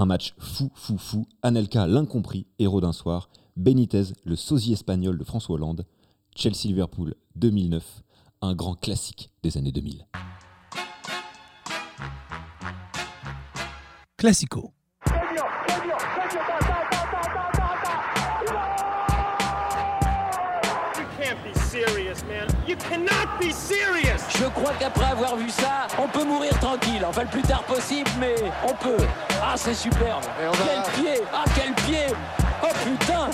Un match fou, fou, fou. Anelka, l'incompris, héros d'un soir. Benitez, le sosie espagnol de François Hollande. Chelsea-Liverpool 2009, un grand classique des années 2000. Classico. You can't be serious, man. You cannot be serious. Je crois qu'après avoir vu ça, on peut mourir tranquille. Enfin, le plus tard possible, mais on peut. Ah, c'est superbe. Quel pied Ah, quel pied Oh putain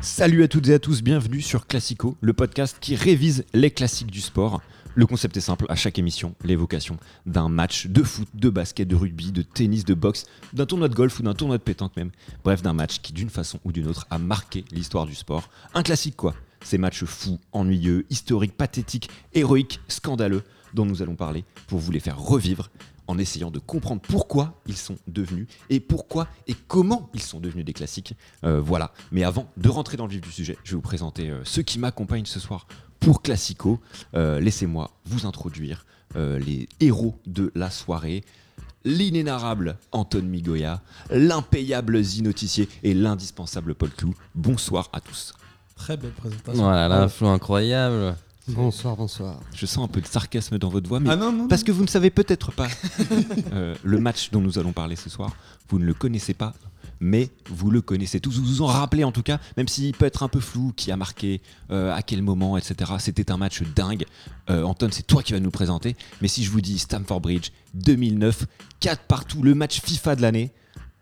Salut à toutes et à tous, bienvenue sur Classico, le podcast qui révise les classiques du sport. Le concept est simple, à chaque émission, l'évocation d'un match de foot, de basket, de rugby, de tennis, de boxe, d'un tournoi de golf ou d'un tournoi de pétanque même. Bref, d'un match qui d'une façon ou d'une autre a marqué l'histoire du sport. Un classique quoi. Ces matchs fous, ennuyeux, historiques, pathétiques, héroïques, scandaleux dont nous allons parler pour vous les faire revivre en essayant de comprendre pourquoi ils sont devenus et pourquoi et comment ils sont devenus des classiques. Euh, voilà. Mais avant de rentrer dans le vif du sujet, je vais vous présenter euh, ceux qui m'accompagnent ce soir pour Classico. Euh, Laissez-moi vous introduire les héros de la soirée. L'inénarrable Anton Migoya, l'impayable Zinotissier et l'indispensable Paul Clou. Bonsoir à tous. Très belle présentation. Voilà, l'influx incroyable. Bonsoir, bonsoir. Je sens un peu de sarcasme dans votre voix, mais Ah non, non, parce que vous ne savez peut-être pas euh, le match dont nous allons parler ce soir. Vous ne le connaissez pas, mais vous le connaissez tous. Vous vous en rappelez en tout cas, même s'il peut être un peu flou, qui a marqué, euh, à quel moment, etc. C'était un match dingue. Euh, Anton, c'est toi qui vas nous le présenter. Mais si je vous dis Stamford Bridge 2009, 4 partout, le match FIFA de l'année,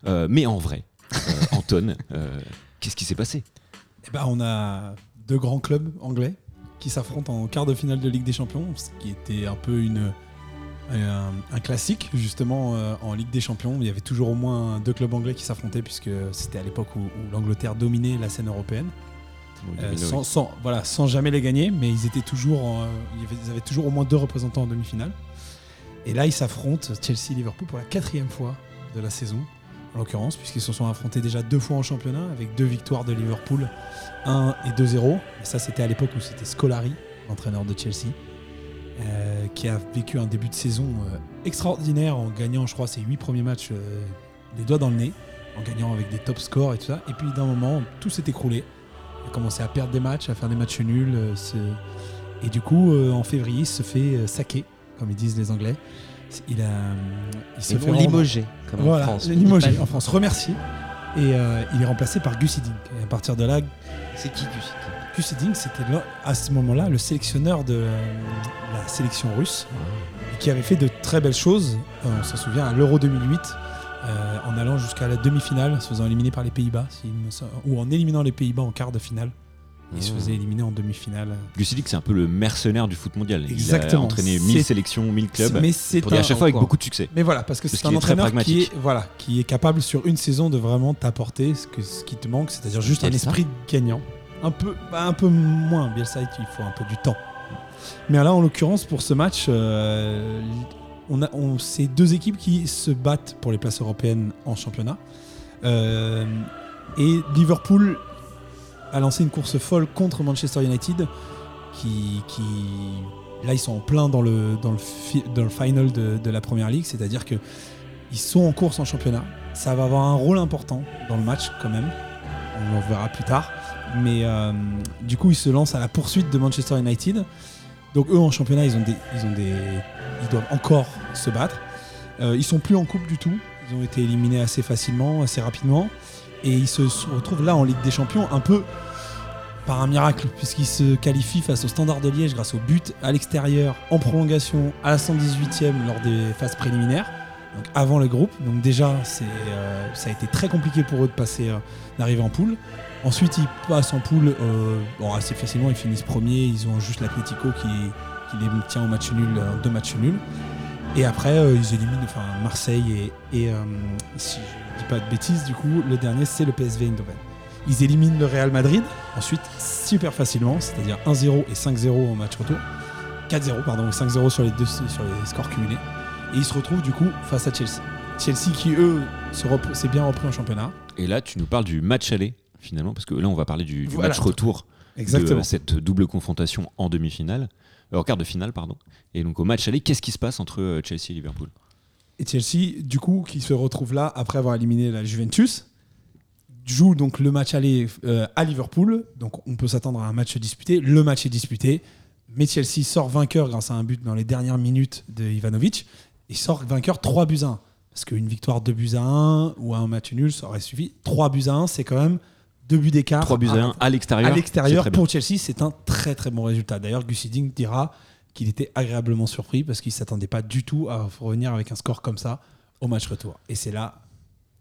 euh, mais en vrai, euh, Anton, euh, qu'est-ce qui s'est passé? Eh ben, on a deux grands clubs anglais qui s'affrontent en quart de finale de Ligue des Champions, ce qui était un peu une, un, un classique justement euh, en Ligue des Champions. Il y avait toujours au moins deux clubs anglais qui s'affrontaient puisque c'était à l'époque où, où l'Angleterre dominait la scène européenne. Euh, sans, sans- voilà, sans jamais les gagner, mais ils étaient toujours, en- avait- ils avaient toujours au moins deux représentants en demi-finale. Et là, ils s'affrontent Chelsea-Liverpool pour la quatrième fois de la saison, en l'occurrence, puisqu'ils se sont affrontés déjà deux fois en championnat avec deux victoires de Liverpool, 1 et 2-0. Et ça, c'était à l'époque où c'était Scolari, l'entraîneur de Chelsea, euh, qui a vécu un début de saison euh, extraordinaire en gagnant, je crois, ses huit premiers matchs euh, les doigts dans le nez, en gagnant avec des top scores et tout ça. Et puis d'un moment, tout s'est écroulé. Il a commencé à perdre des matchs, à faire des matchs nuls. Et du coup, en février, il se fait saquer, comme ils disent les Anglais. Il, a, euh, il se Ils fait comme voilà, en France. limogé en France, remercié. Et euh, il est remplacé par Gus Hiddink. Et à partir de là, C'est qui Gus Gus Hiddink, c'était à ce moment-là le sélectionneur de euh, la sélection russe, et qui avait fait de très belles choses. Euh, on s'en souvient à l'Euro 2008, euh, en allant jusqu'à la demi-finale, se faisant éliminer par les Pays-Bas, ou en éliminant les Pays-Bas en quart de finale. Il se faisait éliminer en demi-finale. Gus Hiddink, c'est un peu le mercenaire du foot mondial. Il a Exactement. entraîné 1000 C'est- sélections, 1000 clubs. Mais c'est Pour dire à chaque fois avec beaucoup de succès. Mais voilà, parce que c'est un est entraîneur qui est, voilà, qui est capable sur une saison de vraiment t'apporter ce, que, ce qui te manque, c'est-à-dire juste un esprit gagnant. Un peu, bah, un peu moins. Bielsa, il faut un peu du temps. Mais là, en l'occurrence, pour ce match, euh, on a, on, c'est deux équipes qui se battent pour les places européennes en championnat. Euh, et Liverpool a lancé une course folle contre Manchester United, qui, qui là ils sont en plein dans le, dans le, dans le final de, de la première ligue, c'est-à-dire que ils sont en course en championnat. Ça va avoir un rôle important dans le match quand même. On en verra plus tard. Mais euh, du coup, ils se lancent à la poursuite de Manchester United. Donc eux en championnat, ils ont des, ils ont des, ils doivent encore se battre. Euh, ils sont plus en coupe du tout. Ils ont été éliminés assez facilement, assez rapidement, et ils se retrouvent là en Ligue des Champions un peu par un miracle, puisqu'ils se qualifient face au Standard de Liège grâce au but à l'extérieur, en prolongation, à la 118e lors des phases préliminaires, donc avant le groupe. Donc déjà, c'est, euh, ça a été très compliqué pour eux de passer, euh, d'arriver en poule. Ensuite, ils passent en poule euh, bon, assez facilement, ils finissent premiers, ils ont juste l'Atlético qui, les tient au match nul, deux matchs nuls. Et après, ils éliminent enfin, Marseille et, si dis pas de bêtises, du coup, le dernier, c'est le PSV Eindhoven. Ils éliminent le Real Madrid, ensuite super facilement, c'est-à-dire 1-0 et 5-0 au match retour. 4-0, pardon, et 5-0 sur les, deux, sur les scores cumulés. Et ils se retrouvent du coup face à Chelsea. Chelsea qui, eux, s'est bien repris en championnat. Et là, tu nous parles du match aller, finalement, parce que là, on va parler du, du Voilà. match retour Exactement. de cette double confrontation en demi-finale, euh, en quart de finale, pardon. Et donc, au match aller, qu'est-ce qui se passe entre euh, Chelsea et Liverpool? Et Chelsea, du coup, qui se retrouve là après avoir éliminé la Juventus, joue donc le match aller euh, à Liverpool. Donc on peut s'attendre à un match disputé. Le match est disputé. Mais Chelsea sort vainqueur grâce à un but dans les dernières minutes de Ivanovic. Et sort vainqueur 3 buts à 1. Parce qu'une victoire 2 buts à 1 ou un match nul, ça aurait suffi. 3 buts à 1, c'est quand même 2 buts d'écart. 3 buts à 1 à l'extérieur. À l'extérieur, pour Chelsea, c'est un très très bon résultat. D'ailleurs, Gus Hiddink dira qu'il était agréablement surpris parce qu'il ne s'attendait pas du tout à revenir avec un score comme ça au match retour. Et c'est là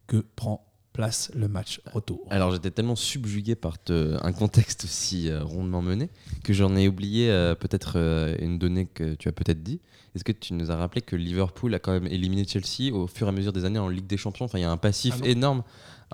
que prend place le match retour. Alors j'étais tellement subjugué par te- un contexte aussi euh, rondement mené que j'en ai oublié euh, peut-être euh, une donnée que tu as peut-être dit. Est-ce que tu nous as rappelé que Liverpool a quand même éliminé Chelsea au fur et à mesure des années en Ligue des Champions? Enfin, il y a un passif Ah énorme.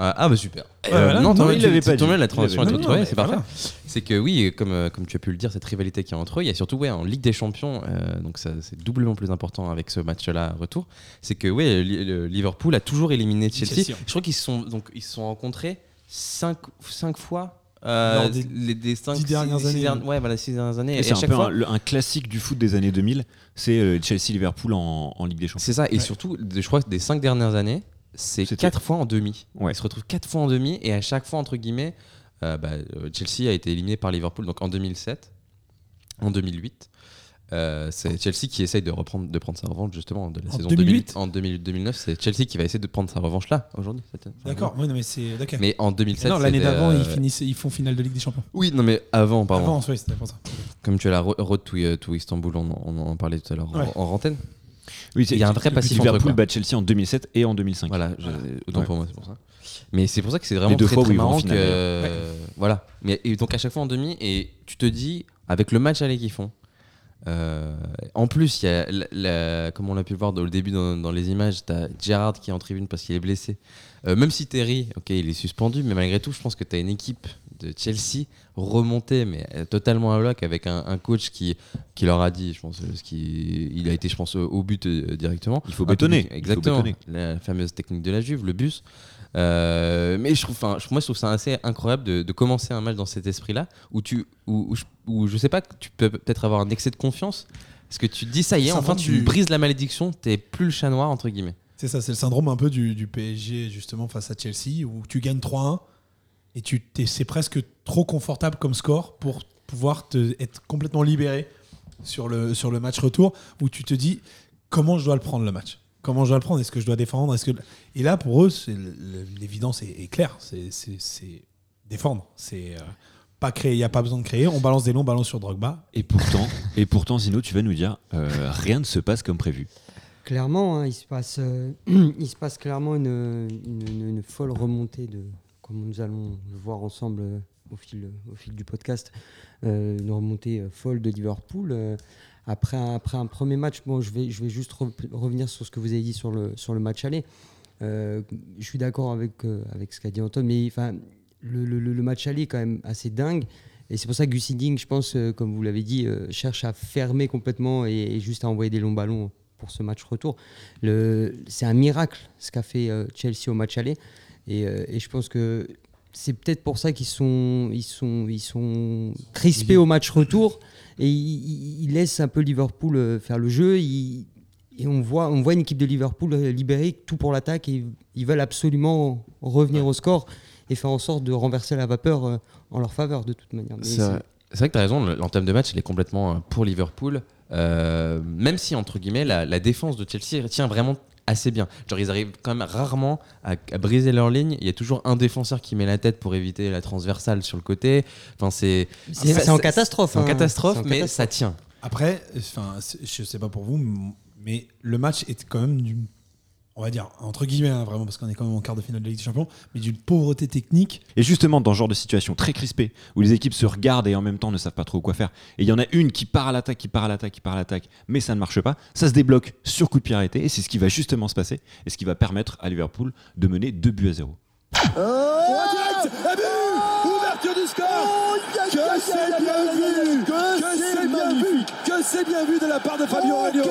Euh, ah bah super. Ouais, voilà. non, Non, il l'avait tu- pas dit. la transition Non, non, c'est voilà. parfait. C'est que oui, comme, euh, comme tu as pu le dire, cette rivalité qu'il y a entre eux, il y a surtout ouais, en Ligue des Champions, euh, donc ça, c'est doublement plus important avec ce match-là retour. C'est que ouais, Liverpool a toujours éliminé Chelsea. Je crois qu'ils se sont donc ils se sont rencontrés cinq, cinq fois. euh, des les, des cinq, dernières années. derni- ouais, voilà, six dernières années. Et Et, C'est un chaque peu fois, un, le- un classique du foot des années 2000, c'est euh, Chelsea-Liverpool en, en Ligue des Champions. c'est ça. Et Ouais. surtout, je crois que des cinq dernières années, c'est quatre fois en demi. Ouais. Ils se retrouvent quatre fois en demi et à chaque fois entre guillemets, euh, bah, euh, Chelsea a été éliminé par Liverpool donc en 2007, en 2008. Euh, c'est Chelsea qui essaye de reprendre de prendre sa revanche justement de la En saison 2008? 2008 en 2008 2009 c'est Chelsea qui va essayer de prendre sa revanche là aujourd'hui D'accord, oui, mais c'est. mais en 2007 non, l'année d'avant, euh, ils, finissent, ils font finale de Ligue des Champions. oui non mais avant pardon Avant, oui, c'était pour ça. comme tu as la ro- road to, to Istanbul on, en- on en parlait tout à l'heure en- Ouais. en, antenne Oui, il y a un vrai passif entre eux, Liverpool bat Chelsea en 2007 et en 2005. Voilà, je- Voilà. autant Ouais. pour moi, c'est pour ça. Mais c'est pour ça que c'est vraiment Les deux très, fois très marrant que voilà. Mais et donc à chaque fois en demi et tu te dis avec le match aller qu'ils font. euh, en plus, il y a la- la- comme on l'a pu le voir dans le début dans, dans les images, tu as Gerrard qui est en tribune parce qu'il est blessé. Euh, même si Terry, ok, il est suspendu, mais malgré tout, je pense que tu as une équipe de Chelsea remontée, mais euh, totalement à bloc, avec un, un coach qui, qui leur a dit, je pense, euh, ce qui, il a été, je pense, au- but euh, directement. Il faut bétonner, faut Exactement. bétonner. La fameuse technique de la Juve, le bus. Euh, mais je trouve, enfin, moi, je trouve ça assez incroyable de, de commencer un match dans cet esprit-là, où tu, où, où je, où je sais pas, tu peux peut-être avoir un excès de confiance, parce que tu te dis ça y est, enfin, tu du- brises la malédiction, t'es plus le chat noir entre guillemets. C'est ça, c'est le syndrome un peu du, du PSG justement face à Chelsea où tu gagnes 3-1 et tu c'est presque trop confortable comme score pour pouvoir te, être complètement libéré sur le, sur le match retour où tu te dis comment je dois le prendre le match? Comment je dois le prendre? Est-ce que je dois défendre? Est-ce que et là pour eux l'évidence est, est claire. C'est- C'est c'est défendre. C'est euh, pas créer. Il n'y a pas besoin de créer. On balance des longs ballons sur Drogba. Et pourtant, et pourtant, Zino, tu vas nous dire, euh, rien ne se passe comme prévu. Clairement, hein, il, se passe, euh, il se passe clairement une, une- une- une folle remontée de, comme nous allons le voir ensemble euh, au fil, du podcast, euh, une remontée euh, folle de Liverpool. après, un, premier match, bon, je, vais, juste re- revenir sur ce que vous avez dit sur le, match aller. Je suis d'accord avec, ce qu'a dit Antoine, mais le, le- match aller est quand même assez dingue. Et c'est pour ça que Gus Hiddink, je pense, comme vous l'avez dit, cherche à fermer complètement et, et juste à envoyer des longs ballons pour ce match retour. C'est un miracle ce qu'a fait Chelsea au match aller. Et, euh, et je pense que c'est peut-être pour ça qu'ils sont, ils sont, ils sont crispés au match retour et ils, laissent un peu Liverpool euh, faire le jeu. Ils- et on voit, on voit une équipe de Liverpool euh, libérée, tout pour l'attaque, et ils veulent absolument revenir au score et faire en sorte de renverser la vapeur en leur faveur de toute manière. C'est vrai, que tu as raison, le- l'entame de match, il est complètement pour Liverpool. Euh, même si, entre guillemets, la, la défense de Chelsea tient vraiment assez bien. Genre, ils arrivent quand même rarement à, à briser leur ligne. Il y a toujours un défenseur qui met la tête pour éviter la transversale sur le côté. Enfin, c'est C'est en catastrophe. c'est en hein. catastrophe, mais catastrophe. ça tient. Après, enfin, je sais pas pour vous, mais le match est quand même d'une, on va dire entre guillemets, hein, vraiment parce qu'on est quand même en quart de finale de Ligue des Champions, mais d'une pauvreté technique. Et justement, dans ce genre de situation très crispée, où les équipes se regardent et en même temps ne savent pas trop quoi faire, et il y en a une qui part à l'attaque, qui part à l'attaque, qui part à l'attaque, mais ça ne marche pas, ça se débloque sur coup de pied arrêté, et c'est ce qui va justement se passer, et ce qui va permettre à Liverpool de mener 2 buts à 0. direct, un but Ouverture du score. Que c'est bien vu. Que c'est bien vu. Que c'est bien vu de la part de Fabio Aurelio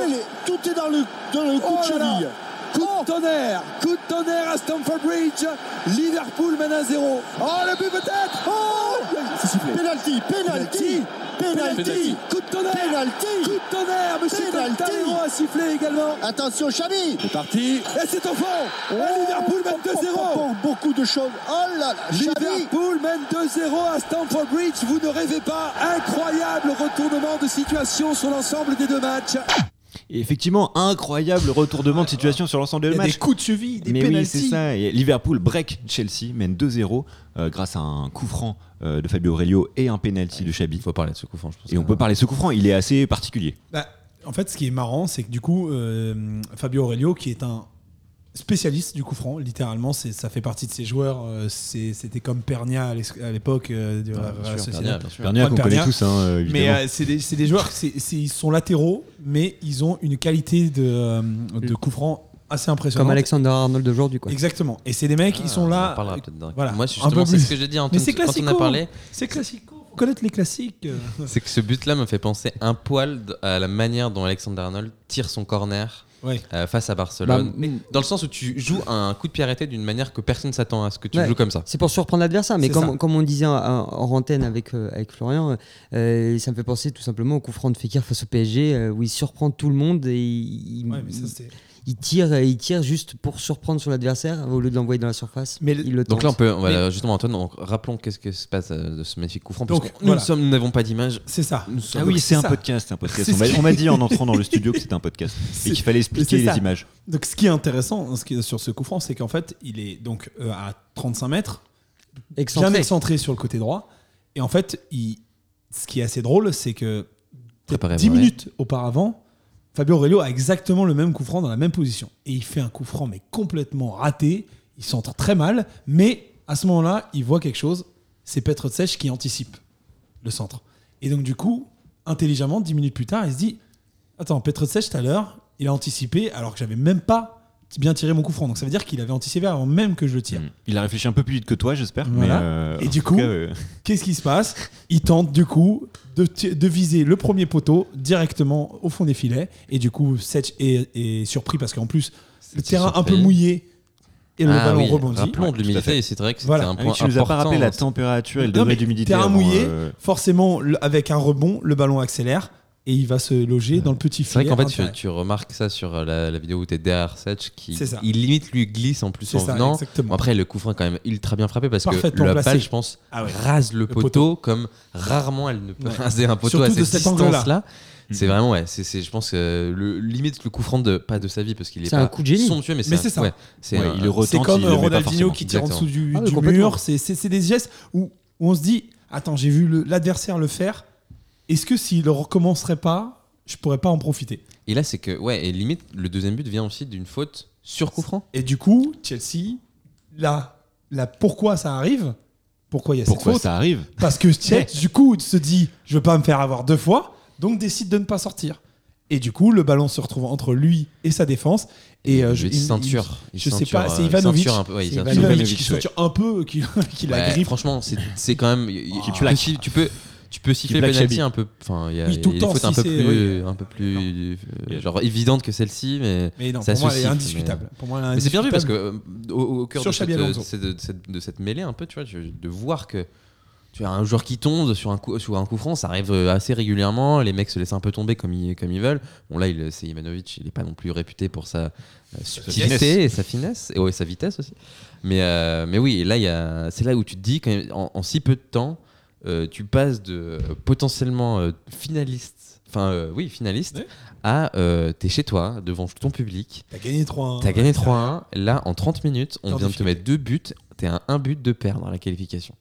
Tout est dans le, dans le coup de cheville Coup de tonnerre Coup de tonnerre à Stamford Bridge. Liverpool mène à 0 Oh le but peut-être. Oh C'est sifflé Penalty Penalty Penalty. Coup de tonnerre. Penalty. Coup de tonnerre Monsieur. Caltaro a sifflé également. Attention, Chabi C'est parti. Et c'est au fond. Et Liverpool mène 2-0 Beaucoup de choses. Oh là là, Liverpool mène 2-0 à Stamford Bridge. Vous ne rêvez pas. Incroyable retournement de situation sur l'ensemble des deux matchs. Et effectivement, incroyable retournement de situation sur l'ensemble du match. des coups de cheville, des Mais oui, pénaltys. c'est ça. Et Liverpool break Chelsea, mène 2-0 euh, grâce à un coup franc euh, de Fabio Aurelio et un penalty de Xabi. Il faut parler de ce coup franc, je pense. Et on peut parler de ce coup franc, il est assez particulier. Bah, en fait, ce qui est marrant, c'est que du coup, euh, Fabio Aurelio, qui est un spécialiste du coup franc, littéralement, c'est, ça fait partie de ses joueurs. euh, c'est- c'était comme Pernia à l'époque euh, sûr, Sociedad. Pernia, qu'on connaît tous, hein, euh, Mais euh, c'est des, c'est des joueurs, c'est, c'est- ils sont latéraux, mais ils ont une qualité de, de coup franc assez impressionnante. Comme Alexander Arnold d'aujourd'hui. quoi. Exactement. Et c'est des mecs, ils sont Ah, On là. en parlera peut-être voilà, Moi, justement, c'est plus. ce que j'ai dit Antoine, Mais c'est quand on a classico. parlé. C'est classico. Faut connaître les classiques. C'est que ce but-là me fait penser un poil à la manière dont Alexander Arnold tire son corner Ouais. euh, face à Barcelone. Bah, mais- Dans le sens où tu joues un coup de pied arrêté d'une manière que personne s'attend à ce que tu Ouais. joues comme ça. C'est pour surprendre l'adversaire, mais comme, comme on disait en, en antenne avec, euh, avec Florian, euh, ça me fait penser tout simplement au coup franc de Fekir face au PSG, euh, où il surprend tout le monde et il, il- Ouais, mais ça, c'est- il tire, il tire juste pour surprendre sur l'adversaire au lieu de l'envoyer dans la surface. Mais il le Donc là, on peut, voilà, justement, Antoine, donc, rappelons qu'est-ce que se passe euh, de ce magnifique coup franc. Donc, nous voilà. ne sommes- nous n'avons pas d'image. c'est ça. Nous sommes- Ah oui, c'est un ça. podcast, un On m'a- qui- on m'a dit en entrant dans le studio que c'était un podcast et qu'il fallait expliquer ça. les images. Donc, ce qui est intéressant ce qui est sur ce coup franc, c'est qu'en fait, il est donc euh, à 35 mètres, Excentré. bien excentré sur le côté droit. Et en fait, il- ce qui est assez drôle, c'est que peut-être Préparez-vous, 10 ouais. minutes auparavant, Fabio Aurelio a exactement le même coup franc dans la même position. Et il fait un coup franc, mais complètement raté. Il s'entre très mal. Mais à ce moment-là, il voit quelque chose. C'est Petr Cech qui anticipe le centre. Et donc, du coup, intelligemment, 10 minutes plus tard, il se dit Attends, Petr Cech, tout à l'heure, il a anticipé alors que j'avais même pas bien tiré mon coup franc. Donc, ça veut dire qu'il avait anticipé avant même que je le tire. Mm. Il a réfléchi un peu plus vite que toi, j'espère. Voilà. euh, Et du coup, euh, Qu'est-ce qui se passe? Il tente du coup de, viser le premier poteau directement au fond des filets. Et du coup, Setch est, est surpris parce qu'en plus, le terrain un peu mouillé et le Ah ballon oui, rebondit. Rappelons de l'humidité, c'est vrai que c'était Voilà. un ah point tu nous as pas important. rappelé la température et le degré d'humidité. terrain mouillé, euh, forcément, le- avec un rebond, le ballon accélère et il va se loger dans le petit C'est vrai filet. qu'en fait, tu, remarques ça sur euh, la, la vidéo où tu es derrière Setch, qui C'est il limite lui glisse en plus C'est en ça, venant. Bon, après, le coup franc est quand même ultra bien frappé parce que la balle, je pense, Ah ouais. rase le, Le poteau, poteau. comme rarement elle ne peut Ouais. raser un poteau Surtout à cette distance-là. C'est Mhm. vraiment, ouais, c'est, c'est- je pense, euh, le, limite le coup franc de, pas de sa vie parce qu'il est C'est pas un coup de génie. somptueux, mais c'est, Mais c'est ça. ouais, c'est Ouais, un- il le retente, C'est comme il Ronaldinho qui tire en dessous du, Ah mur. C'est c'est- c'est des gestes où, où on se dit Attends, j'ai vu le- l'adversaire le faire. Est-ce que s'il ne recommencerait pas, je pourrais pas en profiter? Et là, c'est que, ouais, et limite, le deuxième but vient aussi d'une faute sur coup franc. Et du coup, Chelsea, là, là pourquoi ça arrive? Pourquoi il y a Pourquoi cette faute? ça arrive? Parce que Chelsea, du coup, se dit Je veux pas me faire avoir deux fois, donc décide de ne pas sortir. Et du coup, le ballon se retrouve entre lui et sa défense. Et euh, je ceinture. il- je sais ceinture, pas, c'est euh, Ivanovic. un peu, ouais. Ivanovic Ivanovic, qui ouais. ceinture un peu, qui, qui la grippe. Franchement, c'est, quand même. tu, si- tu peux, tu peux siffler penalty un peu. Enfin, il y a, Oui, il y a tout des un peu plus, un peu plus, euh, genre évidentes que celle-ci, mais. Mais non, Ça pour moi, indiscutable. Pour moi, elle est Mais c'est bien vu parce que euh, au, au cœur de cette, euh, de cette- de cette- de cette mêlée un peu, tu vois, de voir que tu as un joueur qui tombe sur un coup, sur un coup franc, ça arrive assez régulièrement. Les mecs se laissent un peu tomber comme ils, comme ils veulent. Bon là, il- c'est Ivanovic, il n'est pas non plus réputé pour sa, subtilité finesse. et sa finesse et ouais, sa vitesse aussi. Mais euh, mais oui, là il y a, c'est là où tu te dis quand même, en, en si peu de temps, euh, tu passes de euh, potentiellement euh, finaliste, enfin euh, oui finaliste, Ouais. à euh, t'es chez toi devant ton public. T'as gagné 3-1. T'as gagné 3-1. Là, en 30 minutes, on vient de te mettre deux buts. T'es à un but de perdre la qualification.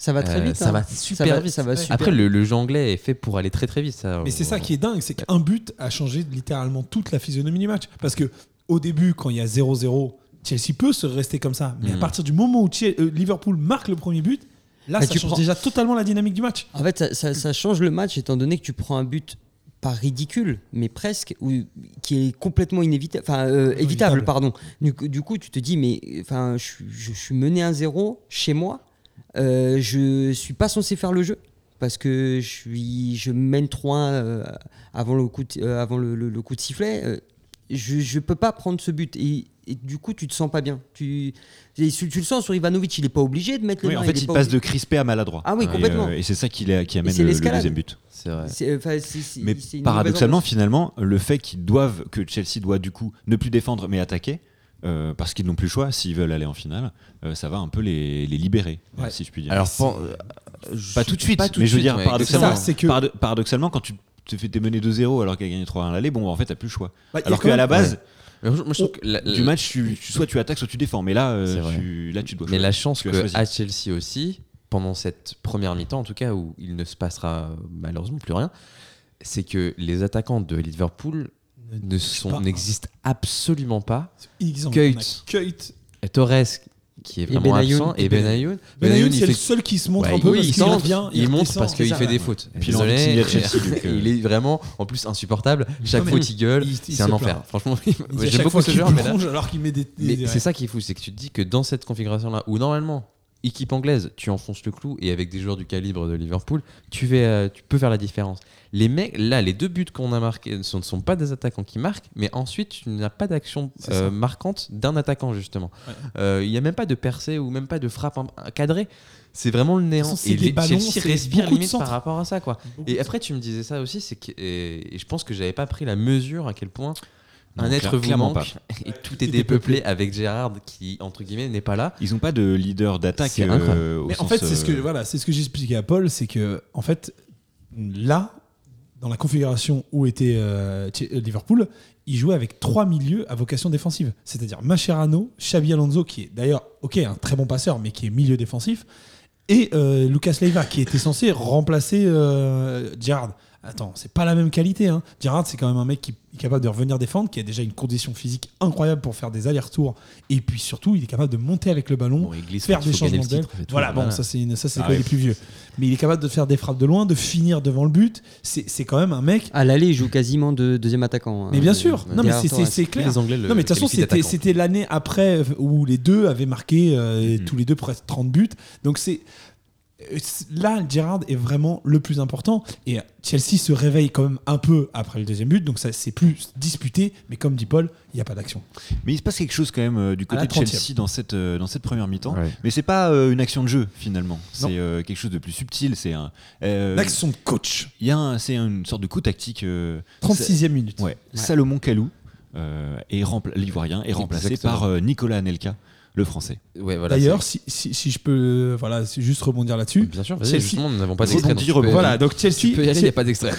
Ça va très Euh, vite. ça hein. va super ça va, vite. Ça va Ouais. super Après, le, le jeu anglais est fait pour aller très très vite. Ça, Mais c'est ça qui est dingue, c'est qu'un but a changé littéralement toute la physionomie du match. Parce que au début, quand il y a 0-0, Chelsea peut se rester comme ça. Mais à Mhm. partir du moment où euh, Liverpool marque le premier but, là, ça tu change prends- déjà totalement la dynamique du match. En fait, ça, ça- ça change le match étant donné que tu prends un but pas ridicule, mais presque, ou, qui est complètement inévitable, enfin euh, évitable, Évitable. pardon. Du, coup- du coup, tu te dis, mais enfin, je, suis- je suis mené 1-0 chez moi, euh, je suis pas censé faire le jeu parce que je suis, je mène 3-1 euh, avant le coup, de, euh, avant le, le- le coup de sifflet. Je, je peux pas prendre ce but. Et, et du coup, tu te sens pas bien. Tu, et tu, tu le sens sur Ivanovic, il est pas obligé de mettre le Oui, main, en fait, il pas passe obligé- de crispé à maladroit. Ah oui, Et, complètement. euh, Et, c'est ça qui, amène le, deuxième but. C'est vrai. Mais paradoxalement, finalement, le fait qu'ils doivent, que Chelsea doit du coup ne plus défendre mais attaquer, euh, parce qu'ils n'ont plus le choix s'ils veulent aller en finale, euh, ça va un peu les, les libérer, Ouais. si je puis dire. Alors, euh, pas tout de suite, pas tout mais de je veux suite, dire, ouais, paradoxalement, ça, que- paradoxalement, quand tu te fais t'es mené 2-0 alors qu'il a gagné 3-1 à l'aller, bon, en fait, t'as plus le choix. Bah, Alors qu'à la base, Mais moi, je- trouve que la- du match, tu, tu- soit tu attaques, soit tu défends. Mais là, euh, tu, là, tu dois Mais choisir. la chance Tu que à Chelsea aussi, pendant cette première mi-temps, en tout cas où il ne se passera malheureusement plus rien, c'est que les attaquants de Liverpool ne n'existent absolument pas. Exemple, Keut. Et Torres qui est Et vraiment Benayoun. absent et Et Benayoun. Benayoun. C'est le seul qui se montre Ouais, un peu oui, parce il qu'il tente, revient. il monte parce qu'il fait des fautes. Puis il Désolé, est vraiment en plus insupportable. Chaque Non, mais faute il gueule, c'est un enfer. Franchement, j'aime beaucoup fois ce qu'il joueur, mais là, qu'il c'est ça qui est fou, c'est que tu te dis que dans cette configuration-là, où normalement, équipe anglaise, tu enfonces le clou, et avec des joueurs du calibre de Liverpool, tu, fais, euh, tu peux faire la différence. Les mecs, là, les deux buts qu'on a marqués ce ne sont pas des attaquants qui marquent, mais ensuite, tu n'as pas d'action euh, marquante d'un attaquant, justement. Ouais. Euh, Il n'y a même pas de percée ou même pas de frappe cadrée. C'est vraiment le néant. Façon, et les- ballons, Chelsea c'est respire limite par rapport à ça, quoi. Beaucoup Et après, tu me disais ça aussi, c'est que, et, et je pense que j'avais pas pris la mesure à quel point Non, un être vous manque et tout est dépeuplé avec Gérard qui, entre guillemets, n'est pas là. Ils n'ont pas de leader d'attaque. Euh, en fait, c'est ce que euh, voilà, c'est ce que j'expliquais à Paul, c'est que en fait, là, dans la configuration où était euh, euh, Liverpool, il jouait avec trois milieux à vocation défensive, c'est-à-dire Mascherano, Xabi Alonso, qui est d'ailleurs un très bon passeur, mais qui est milieu défensif, et euh, Lucas Leiva, qui était censé remplacer euh. Attends, c'est pas la même qualité. Hein. Gerrard, c'est quand même un mec qui est capable de revenir défendre, qui a déjà une condition physique incroyable pour faire des allers-retours, et puis surtout, il est capable de monter avec le ballon, Bon, il glisse faire des changements le d'aile. Voilà, bon, voilà. ça c'est une- ça c'est Ah quoi ouais. les plus vieux. Mais il est capable de faire des frappes de loin, de finir devant le but. C'est c'est quand même un mec. À l'aller, il joue quasiment de deuxième attaquant. hein. Mais bien sûr, Euh, non mais c'est- Torres. c'est c'est clair. Les Anglais le Non mais de toute façon c'était l'année après où les deux avaient marqué euh, Mhm. tous les deux presque 30 buts. Donc c'est- là Gerrard est vraiment le plus important et Chelsea se réveille quand même un peu après le deuxième but donc ça c'est plus disputé mais comme dit Paul il n'y a pas d'action. Mais il se passe quelque chose quand même euh, du côté de 30e. Chelsea dans cette, euh, dans cette première mi-temps. Ouais. Mais c'est pas euh, une action de jeu finalement. C'est euh, quelque chose de plus subtil. C'est un. euh, L'action de coach. Il y a un- c'est une sorte de coup tactique. euh, 36e minute. Ouais. Salomon Kalou, euh, l'ivoirien, est remplacé Exactement. par euh, Nicolas Anelka, le français. Ouais, voilà, D'ailleurs si, si, si je peux voilà c'est juste rebondir là-dessus. bien sûr, Chelsea- justement, nous n'avons pas d'extrait. Voilà donc Chelsea Tu peux y aller, il n'y a pas d'extrait.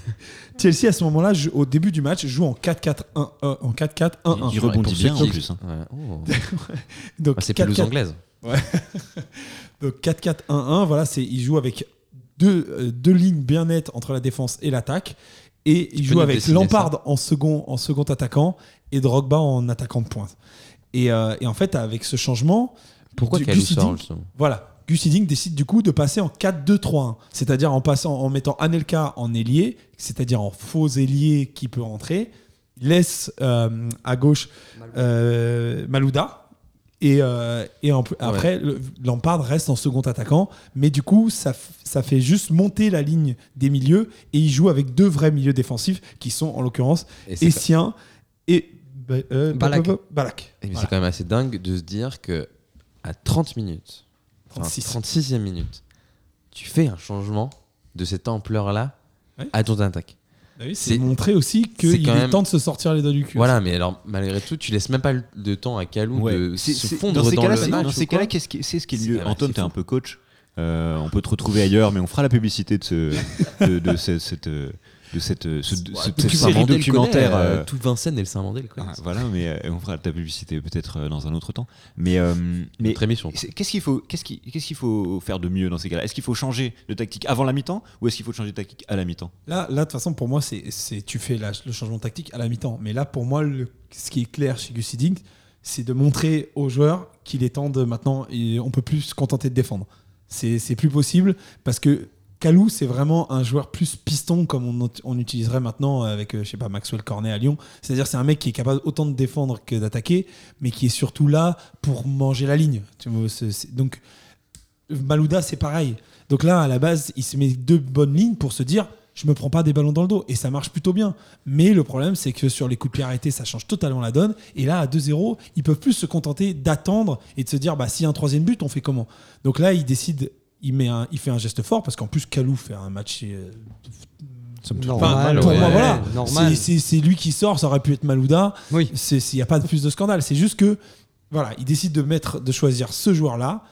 Chelsea à ce moment-là, au début du match, joue en 4-4-1, euh, en 4-4-1-1. Il rebondit bien en plus. hein. Ouais. Oh. Donc Ah, c'est 4-4 anglaise. donc 4-4-1-1, voilà, il joue avec deux, euh, deux lignes bien nettes entre la défense et l'attaque, et il joue avec Lampard en second, en second attaquant et Drogba en attaquant de pointe. Et, euh, et en fait, avec ce changement, Pourquoi Gus Hiddink- voilà, Gus Hiddink décide du coup de passer en 4-2-3-1, c'est-à-dire en passant, en mettant Anelka en ailier, c'est-à-dire en faux ailier qui peut rentrer, laisse euh, à gauche euh, Malouda. Et, euh, et en- après, Lampard reste en second attaquant, mais du coup, ça, ça fait juste monter la ligne des milieux et il joue avec deux vrais milieux défensifs qui sont en l'occurrence Essien et Ba- euh, Balak. Balak. Et mais Voilà. c'est quand même assez dingue de se dire que à 30 minutes, enfin, 36. 36e minute, tu fais un changement de cette ampleur-là Ouais. à ton attaque. Bah oui, c'est- montrer aussi qu'il est même- temps de se sortir les doigts du cul. Voilà, mais alors malgré tout, tu laisses même pas le de temps à Ouais. de se fondre dans dans, ces cas-là, le match. dans ces cas-là, qu'est-ce qui, c'est ce qui est lieu. Antoine, t'es un peu coach. Euh, on peut te retrouver ailleurs, mais on fera la publicité de ce, de, de ce- cette, euh, de cette, euh, ce- de Ouais, cette série documentaire. connaît, euh, euh, tout Vincennes et le Saint-Mandé le ah, voilà, mais euh, on fera ta publicité peut-être dans un autre temps. Mais, euh, mais qu'est-ce qu'il faut, qu'est-ce qui- qu'est-ce qu'il faut faire de mieux dans ces cas-là? Est-ce qu'il faut changer de tactique avant la mi-temps ou est-ce qu'il faut changer de tactique à la mi-temps? Là, là, de toute façon, pour moi, c'est, c'est tu fais la- le changement tactique à la mi-temps. Mais là, pour moi, le- ce qui est clair chez Gus Hiddink, c'est de montrer aux joueurs qu'il est temps de maintenant, et on peut plus se contenter de défendre. C'est, c'est plus possible parce que Kalou, c'est vraiment un joueur plus piston comme on, utiliserait maintenant avec, euh, je sais pas, Maxwell Cornet à Lyon. C'est-à-dire, c'est un mec qui est capable autant de défendre que d'attaquer, mais qui est surtout là pour manger la ligne. Tu vois, donc, Malouda, c'est pareil. Donc là, à la base, il se met deux bonnes lignes pour se dire je me prends pas des ballons dans le dos. Et ça marche plutôt bien. Mais le problème, c'est que sur les coups de pied arrêtés, ça change totalement la donne. Et là, à 2-0, ils peuvent plus se contenter d'attendre et de se dire, bah, s'il y a un troisième but, on fait comment? Donc là, il décide, il, met un, il fait un geste fort parce qu'en plus, Kalou fait un match. euh, Normal, pour ouais, moi, voilà. normal. C'est- lui qui sort, ça aurait pu être Malouda. Oui. Il n'y a pas de plus de scandale. C'est juste que, voilà, il décide de, mettre, de choisir ce joueur-là.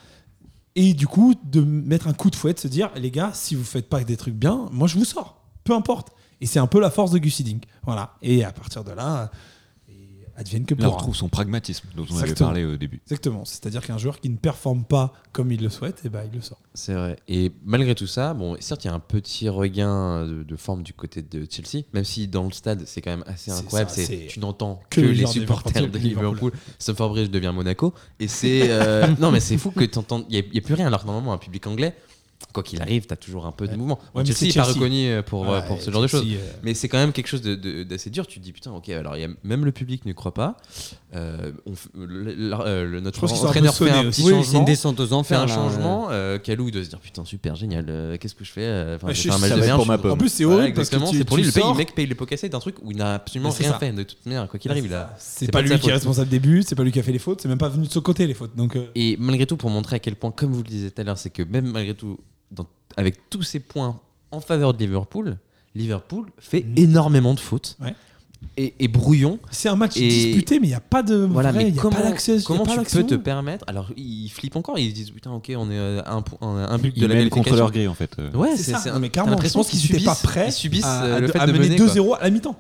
Et du coup, de mettre un coup de fouet, de se dire, les gars, si vous faites pas des trucs bien, moi je vous sors. Peu importe. Et c'est un peu la force de Gus Hiddink. Voilà. Et à partir de là, advienne que Là, on retrouve son pragmatisme dont on avait parlé au début. Exactement. C'est-à-dire qu'un joueur qui ne performe pas comme il le souhaite, et ben, il le sort. C'est vrai. Et malgré tout ça, bon, certes, il y a un petit regain de, de forme du côté de Chelsea, même si dans le stade, c'est quand même assez incroyable. ça, c'est- c'est tu n'entends que que, les supporters de Liverpool. Stamford Bridge devient Monaco. Et c'est. euh, non, mais c'est fou que tu entends. Il n'y a, plus rien. Alors que normalement, un public anglais, quoi qu'il arrive, tu as toujours un peu de mouvement. Ouais, Chelsea n'est pas reconnu pour, euh, Ouais, pour ce genre de choses. Euh, Mais c'est quand même quelque chose d'assez dur. Tu te dis, putain, ok, alors il y a, même le public ne croit pas. Euh, on le- le- euh, le- notre un entraîneur peu fait un petit Oui, c'est changement une descente aux fait enfers. un là. changement, euh, Kalou il doit se dire putain super génial, euh, qu'est-ce que je fais euh, Enfin, je- fait un ça de pour je ma pomme. En plus, c'est horrible parce que c'est pour lui le, mec paye les pots cassés d'un truc où il n'a absolument rien fait de toute manière quoi qu'il arrive. C'est pas lui qui est responsable des buts, c'est pas lui qui a fait les fautes, c'est même pas venu de ce côté les fautes. Donc, euh, Et malgré tout, pour montrer à quel point, comme vous le disiez tout à l'heure, c'est que même malgré tout, dans- avec tous ces points en faveur de Liverpool, Liverpool fait énormément de fautes. Ouais. Et, et brouillon. c'est un match Et- disputé, mais il n'y a pas de. Voilà, vrai, mais il y a comment, pas d'accès- il y a comment pas tu peux te permettre Alors, ils flippent encore, ils se disent putain, ok, on est euh, à un, point- un, un but de Ils la mènent contre qualification. leur grille en fait. euh. Ouais, C'est ça, t'as clairement, je l'impression pense qu'ils n'étaient pas prêts Ils subissent à, euh, à- le fait à de mener mener. quoi. 2-0 à la mi-temps.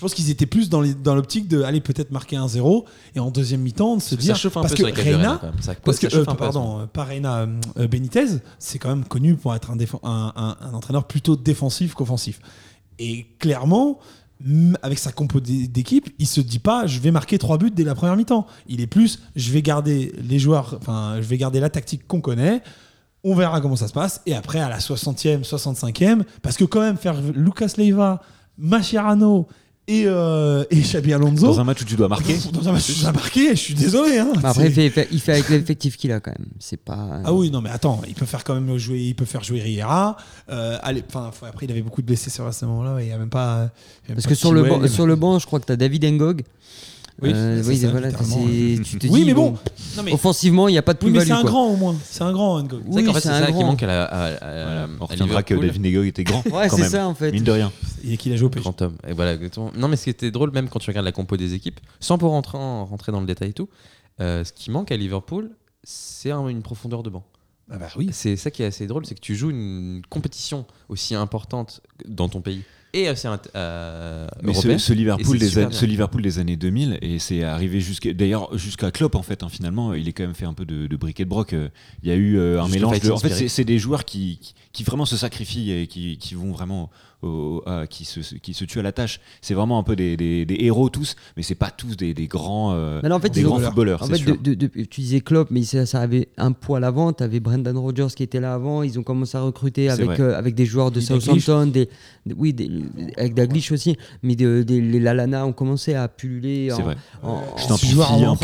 Je pense qu'ils étaient plus dans, les- dans l'optique de aller peut-être marquer un 0 et en deuxième mi-temps de se Ça dire chauffe un parce peu que Reina, parce que euh, pardon, euh, pas Reina, euh, Benitez, c'est quand même connu pour être un, défen- un, un- un entraîneur plutôt défensif qu'offensif. Et clairement, avec sa compo d'é- d'équipe, il se dit pas je vais marquer trois buts dès la première mi-temps. Il est plus je vais garder les joueurs, enfin je vais garder la tactique qu'on connaît. On verra comment ça se passe. Et après, à la 60e, 65e, parce que quand même faire Lucas Leiva, Mascherano et, euh, et Xabi Alonso. Dans un match où tu dois marquer. Dans un match où tu as marqué, je suis désolé. hein. Bah Après, il fait, il fait avec l'effectif qu'il a quand même. C'est pas. Ah oui, non, mais attends, il peut faire quand même jouer, il peut faire jouer Riera. Euh, allez, enfin, faut- après, il avait beaucoup de blessés sur à ce moment-là. Il y a même pas. il y a même Parce pas que sur le, banc, sur le banc, je crois que tu as David Ngog. Oui, Euh, c'est oui, ça, voilà, littéralement. c'est- tu te Oui, mais bon. bon, Non, mais, offensivement, il n'y a pas de oui, mais plus-value. c'est un quoi. grand au moins. C'est un grand, qu'en Oui, fait, c'est c'est un ça qui grand. manque à la. à- à- Voilà. à On retiendra que. David Negog était grand. Ouais, c'est ça en fait. Mine de rien. Et qu'il a joué au PSG. Grand homme. Et voilà. Non, mais ce qui était drôle, même quand tu regardes la compo des équipes, sans pour rentrer, en- rentrer dans le détail et tout, euh, ce qui manque à Liverpool, c'est un- une profondeur de banc. Ah bah oui. C'est ça qui est assez drôle, c'est que tu joues une compétition aussi importante dans ton pays et assez int- euh, Mais ce, Liverpool, des an- ce Liverpool des années 2000, et c'est arrivé jusqu'à d'ailleurs jusqu'à Klopp en fait. hein, finalement, il est quand même fait un peu de, de briquet de broc. euh, Il y a eu euh, un mélange de. En fait, c'est des joueurs qui, qui, qui vraiment se sacrifient et qui, qui vont vraiment. Au- qui, se, qui se tuent à la tâche. C'est vraiment un peu des, des- des héros tous, mais c'est pas tous des, des grands, euh, en fait, des grands footballeurs. En fait, sûr. de- de- de- tu disais Klopp, mais ça, ça avait un poids à l'avant. Tu avais Brendan Rodgers qui était là avant. Ils ont commencé à recruter avec, euh, avec des joueurs de. Southampton, des, des- oui, des- avec Daglish aussi. Mais de- des- les Lalana ont commencé à pulluler. C'est vrai. en- Je un en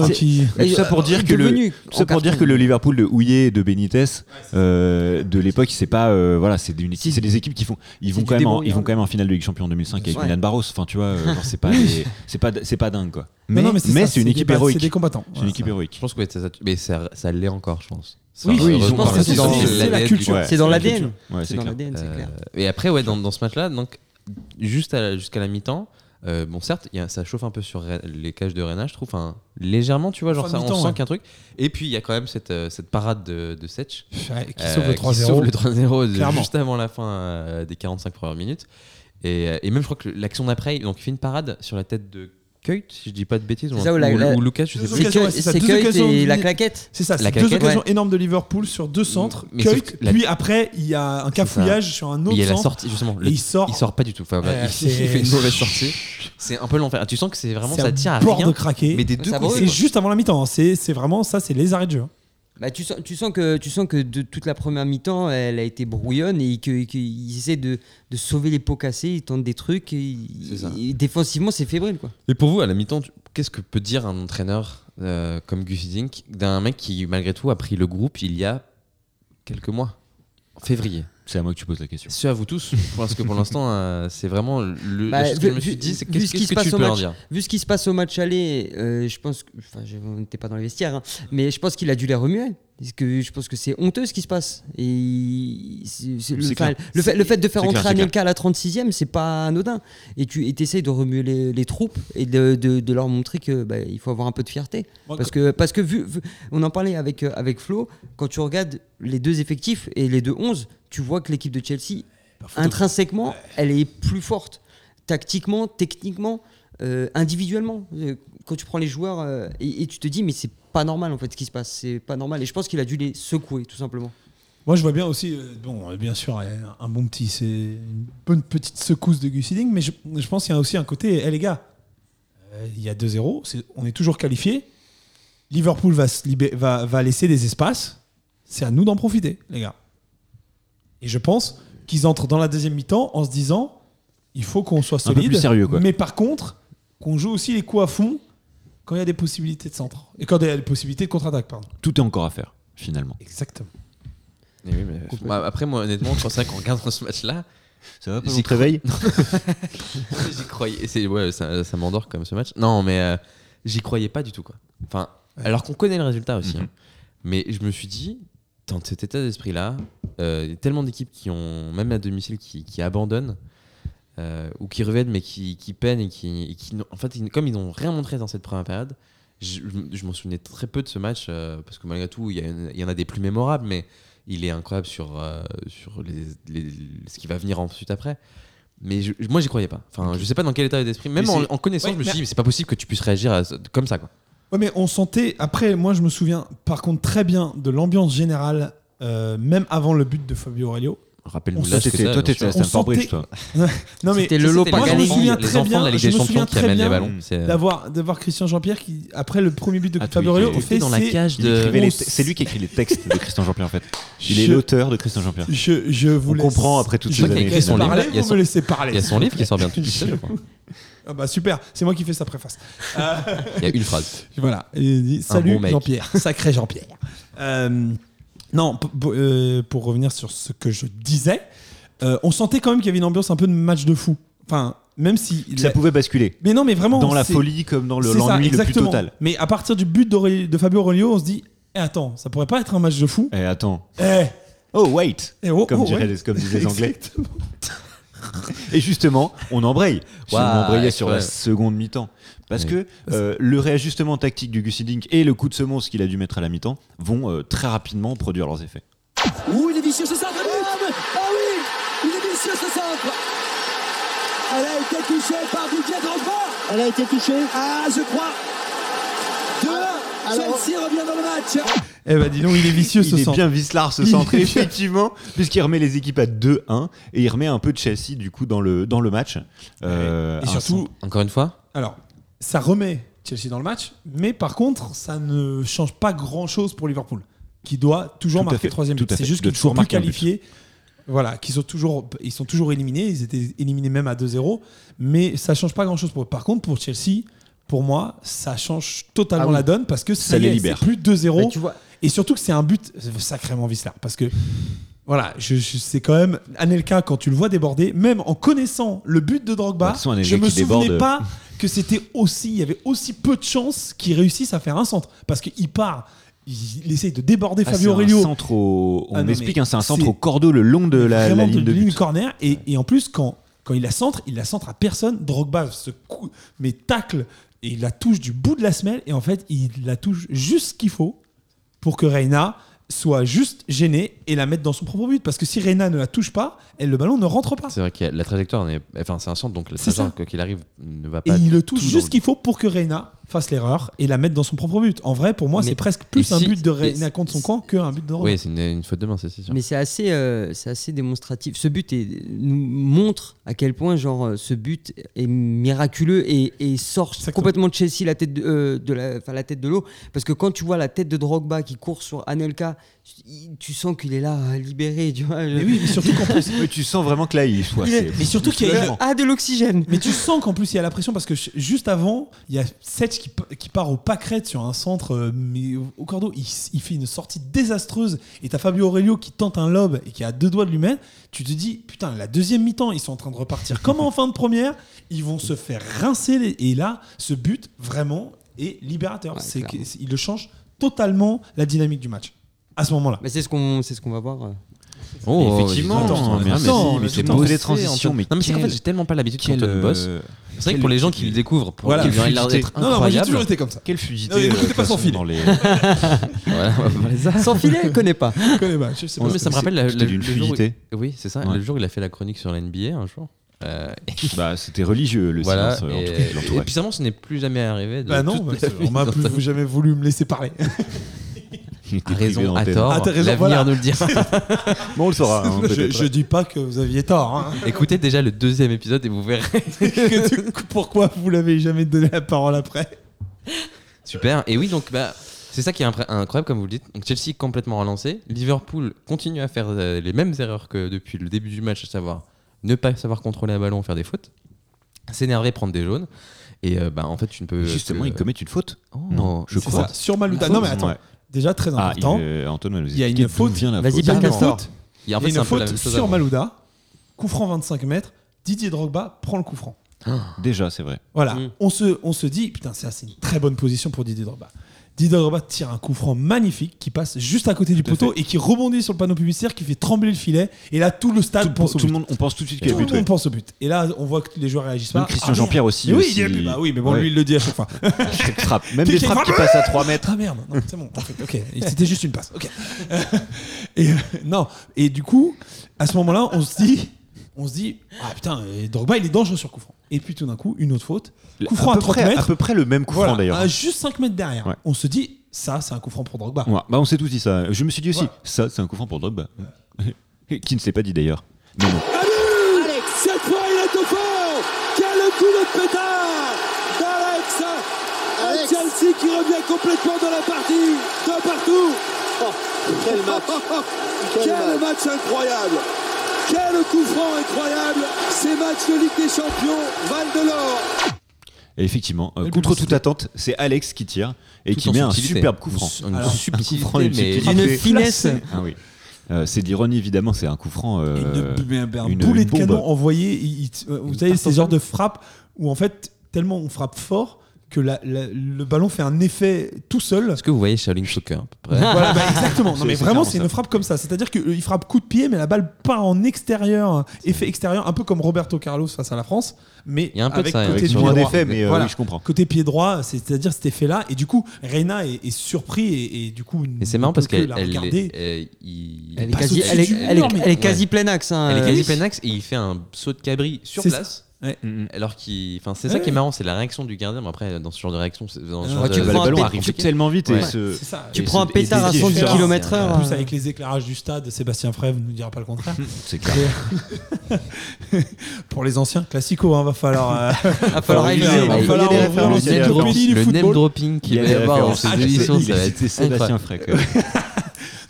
euh, C'est- qui- tout ça pour euh, dire que le, ça pour dire que le Liverpool de Houillet et de Benitez euh, de l'époque, c'est pas euh, voilà, c'est des équipes qui font ils vont quand même en, ils vont quand même en finale de Ligue Champion en 2005 avec Ouais. Milan Barros. Enfin, tu vois, euh, genre, c'est pas c'est pas c'est pas dingue quoi. Mais non, mais c'est ça, c'est une équipe héroïque. C'est des combattants. C'est une équipe héroïque. Je pense que mais ça, ça l'est encore, je pense. Oui, oui, je pense que c'est dans la l'ADN culture. du- Ouais, C'est dans la l'ADN. C'est dans clair. l'ADN, c'est Euh, clair. et après, ouais, dans, dans ce match-là, donc juste à- jusqu'à la mi-temps, euh, bon, certes, y a- ça chauffe un peu sur les cages de Rennes, je trouve, enfin, légèrement, tu vois, genre ça, on sent ouais. qu'il y a un truc. Et puis il y a quand même cette, euh, cette parade de, de Setch Ouais, Qui euh, sauve le qui sauve 3-0. le 3-0 de- Clairement. juste avant la fin des 45 premières minutes. Et, et même, je crois que l'action d'après, donc il fait une parade sur la tête de Keut, si je dis pas de bêtises, ou, C'est ça, où la- ou- la- ou Lucas, je sais plus. C'est occasions et la claquette. C'est ça, c'est deux claquette, occasions ouais. énormes de Liverpool sur deux centres. Mais que la- puis après, il y a un cafouillage sur un autre il y a la centre. sortie, justement. et le- il sort. il sort pas du tout. Enfin, Ouais, il, fait une mauvaise sortie. C'est un peu l'enfer. Tu sens que c'est vraiment ça tient à rien. de craquer. Mais des deux c'est juste avant la mi-temps. hein. C'est c'est vraiment ça, c'est les arrêts de jeu. Bah, tu, sens, tu, sens que, tu sens que de toute la première mi-temps, elle a été brouillonne et que- qu'ils essaient de, de sauver les pots cassés, ils tentent des trucs. et- C'est ça. et défensivement, c'est fébrile. Quoi. Et pour vous, à la mi-temps, qu'est-ce que peut dire un entraîneur euh, comme Gus Hiddink d'un mec qui, malgré tout, a pris le groupe il y a quelques mois, en février? C'est à moi que tu poses la question. C'est à vous tous, parce que pour l'instant, euh, c'est vraiment le. Bah, chose que je me vu- suis dit, c'est vu qu'est-ce ce qui qu'est-ce se que tu passe au peux en match. dire? Vu ce qui se passe au match aller, euh, je pense que. Enfin, je- on n'était pas dans les vestiaires, hein, mais je pense qu'il a dû les remuer. Parce que je pense que c'est honteux ce qui se passe. Et le, fait, le fait de faire entrer Anelka à la 36e, c'est pas anodin. Et tu essayes de remuer les, les troupes et de, de- de leur montrer que bah, il faut avoir un peu de fierté. Parce que, parce que vu, vu- on en parlait avec, euh, avec Flo, quand tu regardes les deux effectifs et les deux 11, tu vois que l'équipe de Chelsea, intrinsèquement, elle est plus forte. Tactiquement, techniquement, euh, individuellement. Euh, Quand tu prends les joueurs euh, et, et tu te dis, mais c'est pas normal en fait ce qui se passe. C'est pas normal. Et je pense qu'il a dû les secouer, tout simplement. Moi, je vois bien aussi, euh, bon, euh, bien sûr, euh, un bon petit, c'est une bonne petite secousse de Gus mais je, je pense qu'il y a aussi un côté, hé les gars, euh, il y a 2-0, c'est- on est toujours qualifié. Liverpool va, se libé- va, va laisser des espaces. C'est à nous d'en profiter, les gars. Et je pense qu'ils entrent dans la deuxième mi-temps en se disant, il faut qu'on soit Un peu solide. plus sérieux, quoi. Mais par contre, qu'on joue aussi les coups à fond quand il y a des possibilités de centre. Et quand il y a des possibilités de contre-attaque, pardon. Tout est encore à faire, finalement. Exactement. Eh oui, mais- bah, Après, moi, honnêtement, quand c'est vrai qu'on regarde ce match-là, Ça va pas, te réveille j'y croyais. et c'est- Ouais, ça, ça m'endort comme ce match. Non, mais euh, j'y croyais pas du tout. Quoi. Enfin, alors qu'on connaît le résultat aussi. Mhm. hein. Mais je me suis dit, dans cet état d'esprit-là, euh, il y a tellement d'équipes qui ont, même à domicile, qui, qui abandonnent. Euh, ou qui reviennent mais qui, qui peinent et qui, et qui n'ont- en fait comme ils n'ont rien montré dans cette première période je, m'en souvenais très peu de ce match euh, parce que malgré tout il y, a une- il y en a des plus mémorables mais il est incroyable sur, euh, sur les, les- ce qui va venir ensuite après mais je- moi j'y croyais pas enfin je sais pas dans quel état d'esprit même en, en connaissant Ouais, je me suis dit c'est pas possible que tu puisses réagir à- comme ça quoi Ouais, mais on sentait. Après, moi, je me souviens, par contre, très bien de l'ambiance générale, euh, même avant le but de Fabio Aurelio. Rappelle-nous là, t'étais- toi, t'étais à Stamford Bridge, toi. Non, mais C'était le lot C'était moi, je me souviens très bien- de la Ligue je des me Champions souviens qui très bien les ballons c'est d'avoir d'avoir Christian Jean-Pierre qui, après le premier but de Attends, Fabio était fait dans la cage de C'est lui qui écrit les textes de Christian Jean-Pierre en fait. Il est l'auteur de Christian Jean-Pierre. Je, je vous On laisse- comprend après toutes ces années, Il y a son- me laissez parler. il y a son livre qui sort bientôt tout seul je crois. Ah bah super, c'est moi qui fais sa préface. Euh, il y a une phrase Voilà, il dit salut. Jean-Pierre, sacré Jean-Pierre. Non, euh, pour revenir sur ce que je disais, euh, on sentait quand même qu'il y avait une ambiance un peu de match de fou. Enfin, même si. Ça pouvait basculer. Mais non, mais vraiment. Dans la folie comme dans le- l'ennui le plus exactement. total. Mais à partir du but de Fabio Aurelio, on se dit eh, attends, ça pourrait pas être un match de fou Eh, attends. Eh, Oh, wait eh, oh, Comme, oh, ouais. comme disaient les Anglais. Et justement, on embraye. on Ouais, embrayait sur la seconde mi-temps. Parce Oui. que euh, le réajustement tactique du Gus Hiddink et le coup de semonce qu'il a dû mettre à la mi-temps vont euh, très rapidement produire leurs effets. Ouh, il est vicieux ce centre. Ah, mais- ah oui, il est vicieux ce centre. Elle a été touchée par Didier Drogba. Elle a été touchée. Ah, je crois. 2-1. Chelsea revient dans le match. Eh ben dis donc, il est vicieux il ce est centre. bien vicelard ce Il centre, est effectivement, puisqu'il remet les équipes à 2-1 et il remet un peu de Chelsea du coup dans le, dans le match. Euh, Et surtout, encore une fois alors, ça remet Chelsea dans le match, mais par contre, ça ne change pas grand-chose pour Liverpool, qui doit toujours Tout marquer troisième but. C'est juste qu'ils sont plus qualifiés. Voilà, qu'ils sont toujours, ils sont toujours éliminés. Ils étaient éliminés même à 2-0, mais ça change pas grand-chose pour eux. Par contre, pour Chelsea, pour moi, ça change totalement Ah oui. la donne parce que ça, Ça les est, libère. c'est plus 2-0. Bah, tu vois, Et surtout que c'est un but sacrément vicelard. Parce que, voilà, je, je- c'est quand même. Anelka, quand tu le vois déborder, même en connaissant le but de Drogba, Bah, de toute façon, je me souvenais déborde- pas que c'était aussi. Il y avait aussi peu de chances qu'il réussisse à faire un centre. Parce qu'il part, il, essaye de déborder Ah, Fabio Aurelio. centre au- on Ah non, explique, mais hein, c'est un centre au cordeau le long de la, la ligne de ligne but. corner. Et, et en plus, quand, quand il la centre, il la centre à personne. Drogba se cou- mais tacle et il la touche du bout de la semelle. Et en fait, il la touche juste ce qu'il faut pour que Reina soit juste gênée et la mette dans son propre but. Parce que si Reina ne la touche pas, elle, le ballon ne rentre pas. C'est vrai que la trajectoire, enfin c'est un centre, donc la trajectoire, quoi qu'il arrive, ne va Et pas. il le touche tout juste ce qu'il faut pour que Reina fasse l'erreur et la mette dans son propre but. En vrai, pour moi, c'est presque plus un si- but de Reina contre son camp qu'un but de Drogba. Oui, c'est une, une faute de main, c'est sûr. Mais c'est assez, euh, c'est assez démonstratif. Ce but est- nous montre à quel point genre euh, ce but est miraculeux et, et sort Exactement. complètement de Chelsea la tête de, euh, de la, tête de l'eau. Parce que quand tu vois la tête de Drogba qui court sur Anelka, tu, sens qu'il est là euh, libéré. Tu vois, Mais oui, mais surtout qu'en plus, Mais tu sens vraiment que là, il soit. Mais surtout qu'il y a- Ah, de l'oxygène. Mais tu sens qu'en plus il y a la pression parce que juste avant, il y a Setch qui, part au pâquerette sur un centre, euh, mais au- au cordeau, il, fait une sortie désastreuse. Et t'as Fabio Aurelio qui tente un lob et qui a deux doigts de lui mettre. Tu te dis, putain, la deuxième mi-temps, ils sont en train de repartir comme en fin de première. Ils vont se faire rincer. les- Et là, ce but, vraiment, est libérateur. Ouais, c'est il le change totalement la dynamique du match. À ce moment-là. Mais c'est ce qu'on c'est ce qu'on va voir. Oh, Effectivement, attends, mais attends, attends, mais c'est on bossé, transitions, Antoine. mais non mais c'est qu'en fait j'ai tellement pas l'habitude Quel, qu'Antoine bosse. euh, C'est vrai que pour les gens qui le découvrent, pour Voilà. il a l'air d'être Non, non, moi j'ai toujours incroyable. été comme ça. Quelle fluidité. Non, mais écoutez euh, pas sans filet. les- on. Sans filet, elle connaît pas. Je connais pas, je sais pas mais ça me rappelle le, jour. Oui, c'est ça. Ouais. Le jour où il a fait la chronique sur la NBA un jour. Euh, et Bah, c'était religieux le voilà. silence, euh, en et, tout cas, et ce n'est plus jamais arrivé. De Bah non, bah, on m'a plus jamais voulu me laisser parler. À raison, à tort. Ah, L'avenir voilà. nous le dira. Bon, on le saura. hein, je, je dis pas que vous aviez tort. hein. Écoutez déjà le deuxième épisode et vous verrez. Pourquoi vous l'avez jamais donné la parole après Super. Et oui, donc bah, c'est ça qui est incroyable, comme vous le dites. Donc Chelsea est complètement relancé. Liverpool continue à faire euh, les mêmes erreurs que depuis le début du match, à savoir ne pas savoir contrôler un ballon, faire des fautes, s'énerver, prendre des jaunes. Et euh, bah, en fait, tu ne peux. Justement, que- ils commettent une faute. Oh, Non, je C'est crois. ça, sur Malouda. Non mais attends, Ouais. Déjà très Ah, important. il, euh, Antoine va nous Il y a une faute. vient la Vas-y, faute. Il y a une Castor. faute, Il y a en fait, un la sur avant. Malouda. Coup franc 25 mètres. Didier Drogba prend le coup franc. Déjà, c'est vrai. Voilà, Mm. on, se, on se dit, putain, ça c'est une très bonne position pour Didier Drogba. Didier Drogba tire un coup franc magnifique qui passe juste à côté du Tout poteau et qui rebondit sur le panneau publicitaire qui fait trembler le filet. Et là, tout le stade Tout, pense au tout but. le monde, on pense tout de suite Tout qu'il y a le but. monde ouais. pense au but. Et là, on voit que les joueurs réagissent pas. Même Christian Ah. Jean-Pierre aussi. Mais oui, aussi. il y a but. Bah oui, mais bon, Ouais. lui, il le dit à chaque fois. Chaque frappe. Même des frappes qui passent à 3 mètres. Ah merde, non, c'est bon, ok. C'était juste une passe, ok. et, euh, non, et du coup, à ce moment-là, on se dit, on se dit, ah putain, euh, Drogba, il est dangereux sur coup franc. Et puis tout d'un coup, une autre faute. Coup franc à, peu 30 près, mètres. à peu près le même coup Voilà, franc d'ailleurs. à juste 5 mètres derrière. Ouais. On se dit, ça, c'est un coup franc pour Drogba. Ouais, bah on s'est tous dit ça. Je me suis dit aussi, Ouais. ça c'est un coup franc pour Drogba. Qui ne s'est pas dit d'ailleurs. Mais non. Alex, cette fois il est au fond Quel coup de pétard d'Alex Un Chelsea qui revient complètement dans la partie de partout Quel match Quel, match incroyable Quel coup franc incroyable Ces matchs de Ligue des Champions valent de l'or Et effectivement, euh, contre toute attente, c'est Alex qui tire et Tout qui met un subtilité. superbe coup franc. Une Alors, subtilité, un coup franc, une mais subtilité. Finesse. Ah oui. Euh, c'est de l'ironie évidemment, c'est un coup franc. euh, Une- mais un, un une- boulet une de canon envoyé. il- il- euh, vous savez, ces genres de frappes où en fait, tellement on frappe fort que la- la- le ballon fait un effet tout seul. Est-ce que vous voyez Shaolin Soccer à peu près Voilà, bah, exactement. Non, mais vraiment, c'est une frappe comme ça. C'est-à-dire qu'il frappe coup de pied, mais la balle part en extérieur, effet extérieur, un peu comme Roberto Carlos face à la France, mais Il y a un peu de avec ça, côté avec droit. mais euh, Voilà. oui, je comprends. Côté pied droit, c'est-à-dire cet effet-là, et du coup, Reina est, est surpris et, et du coup, Et c'est marrant parce qu'elle est elle est, quasi plein axe. hein, elle est quasi plein axe et il fait un saut de cabri sur C'est place. Mm, Alors qu'il, enfin, c'est ça Ouais, qui est marrant, c'est la réaction du gardien. Mais après, dans ce genre de réaction, c'est- dans ce Ouais, tu de- prends le un ballon pét- arrive tu- tellement vite Ouais. et se. C'est ça. Tu Et prends un se- pétard à se 110 différencie, km/h. En plus, avec les éclairages du stade, Sébastien Frève ne nous dira pas le contraire. C'est clair. Pour les anciens, classico, hein, va falloir. euh, Va falloir réviser, va Il y a falloir des références. le Le il y a name des dropping- le Football. name dropping qu'il Il y a va y avoir dans références. ces Ah, émissions, c'est- ça va être Sébastien incroyable. Frey.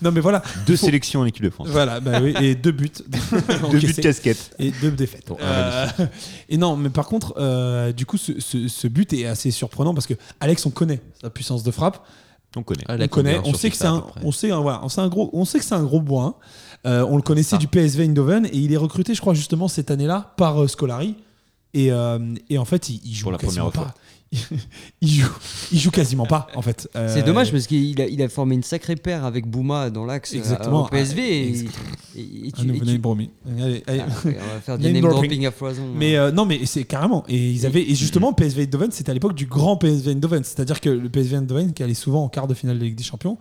Non, mais voilà. Deux sélections en équipe de France. Voilà, bah oui, et deux buts. Deux buts de casquette. et deux défaites. Bon, Euh, et non, mais par contre, euh, du coup, ce, ce- ce but est assez surprenant parce que Alex, on connaît sa puissance de frappe. On connaît. Ah, on connaît, on sait que c'est un, on sait, hein, voilà, on sait un gros, on sait que c'est un gros bois. Euh, on le connaissait Ça. du PSV Eindhoven et il est recruté, je crois, justement cette année-là par euh, Scolari. Et, euh, et en fait, il, il joue Pour la quasiment première pas. il joue, il joue quasiment pas en fait. Euh, C'est dommage parce qu'il a, il a formé une sacrée paire avec Bouma dans l'axe euh, Exactement. au PSV. et- Exactement. et- et tu- et tu- name promis. Allez, allez. Ah, on va faire du Name name dropping. dropping à foison. Mais euh, non, mais c'est carrément. Et ils avaient et justement PSV Eindhoven, c'était à l'époque du grand PSV Eindhoven, c'est-à-dire que le PSV Eindhoven qui allait souvent en quart de finale de Ligue des Champions,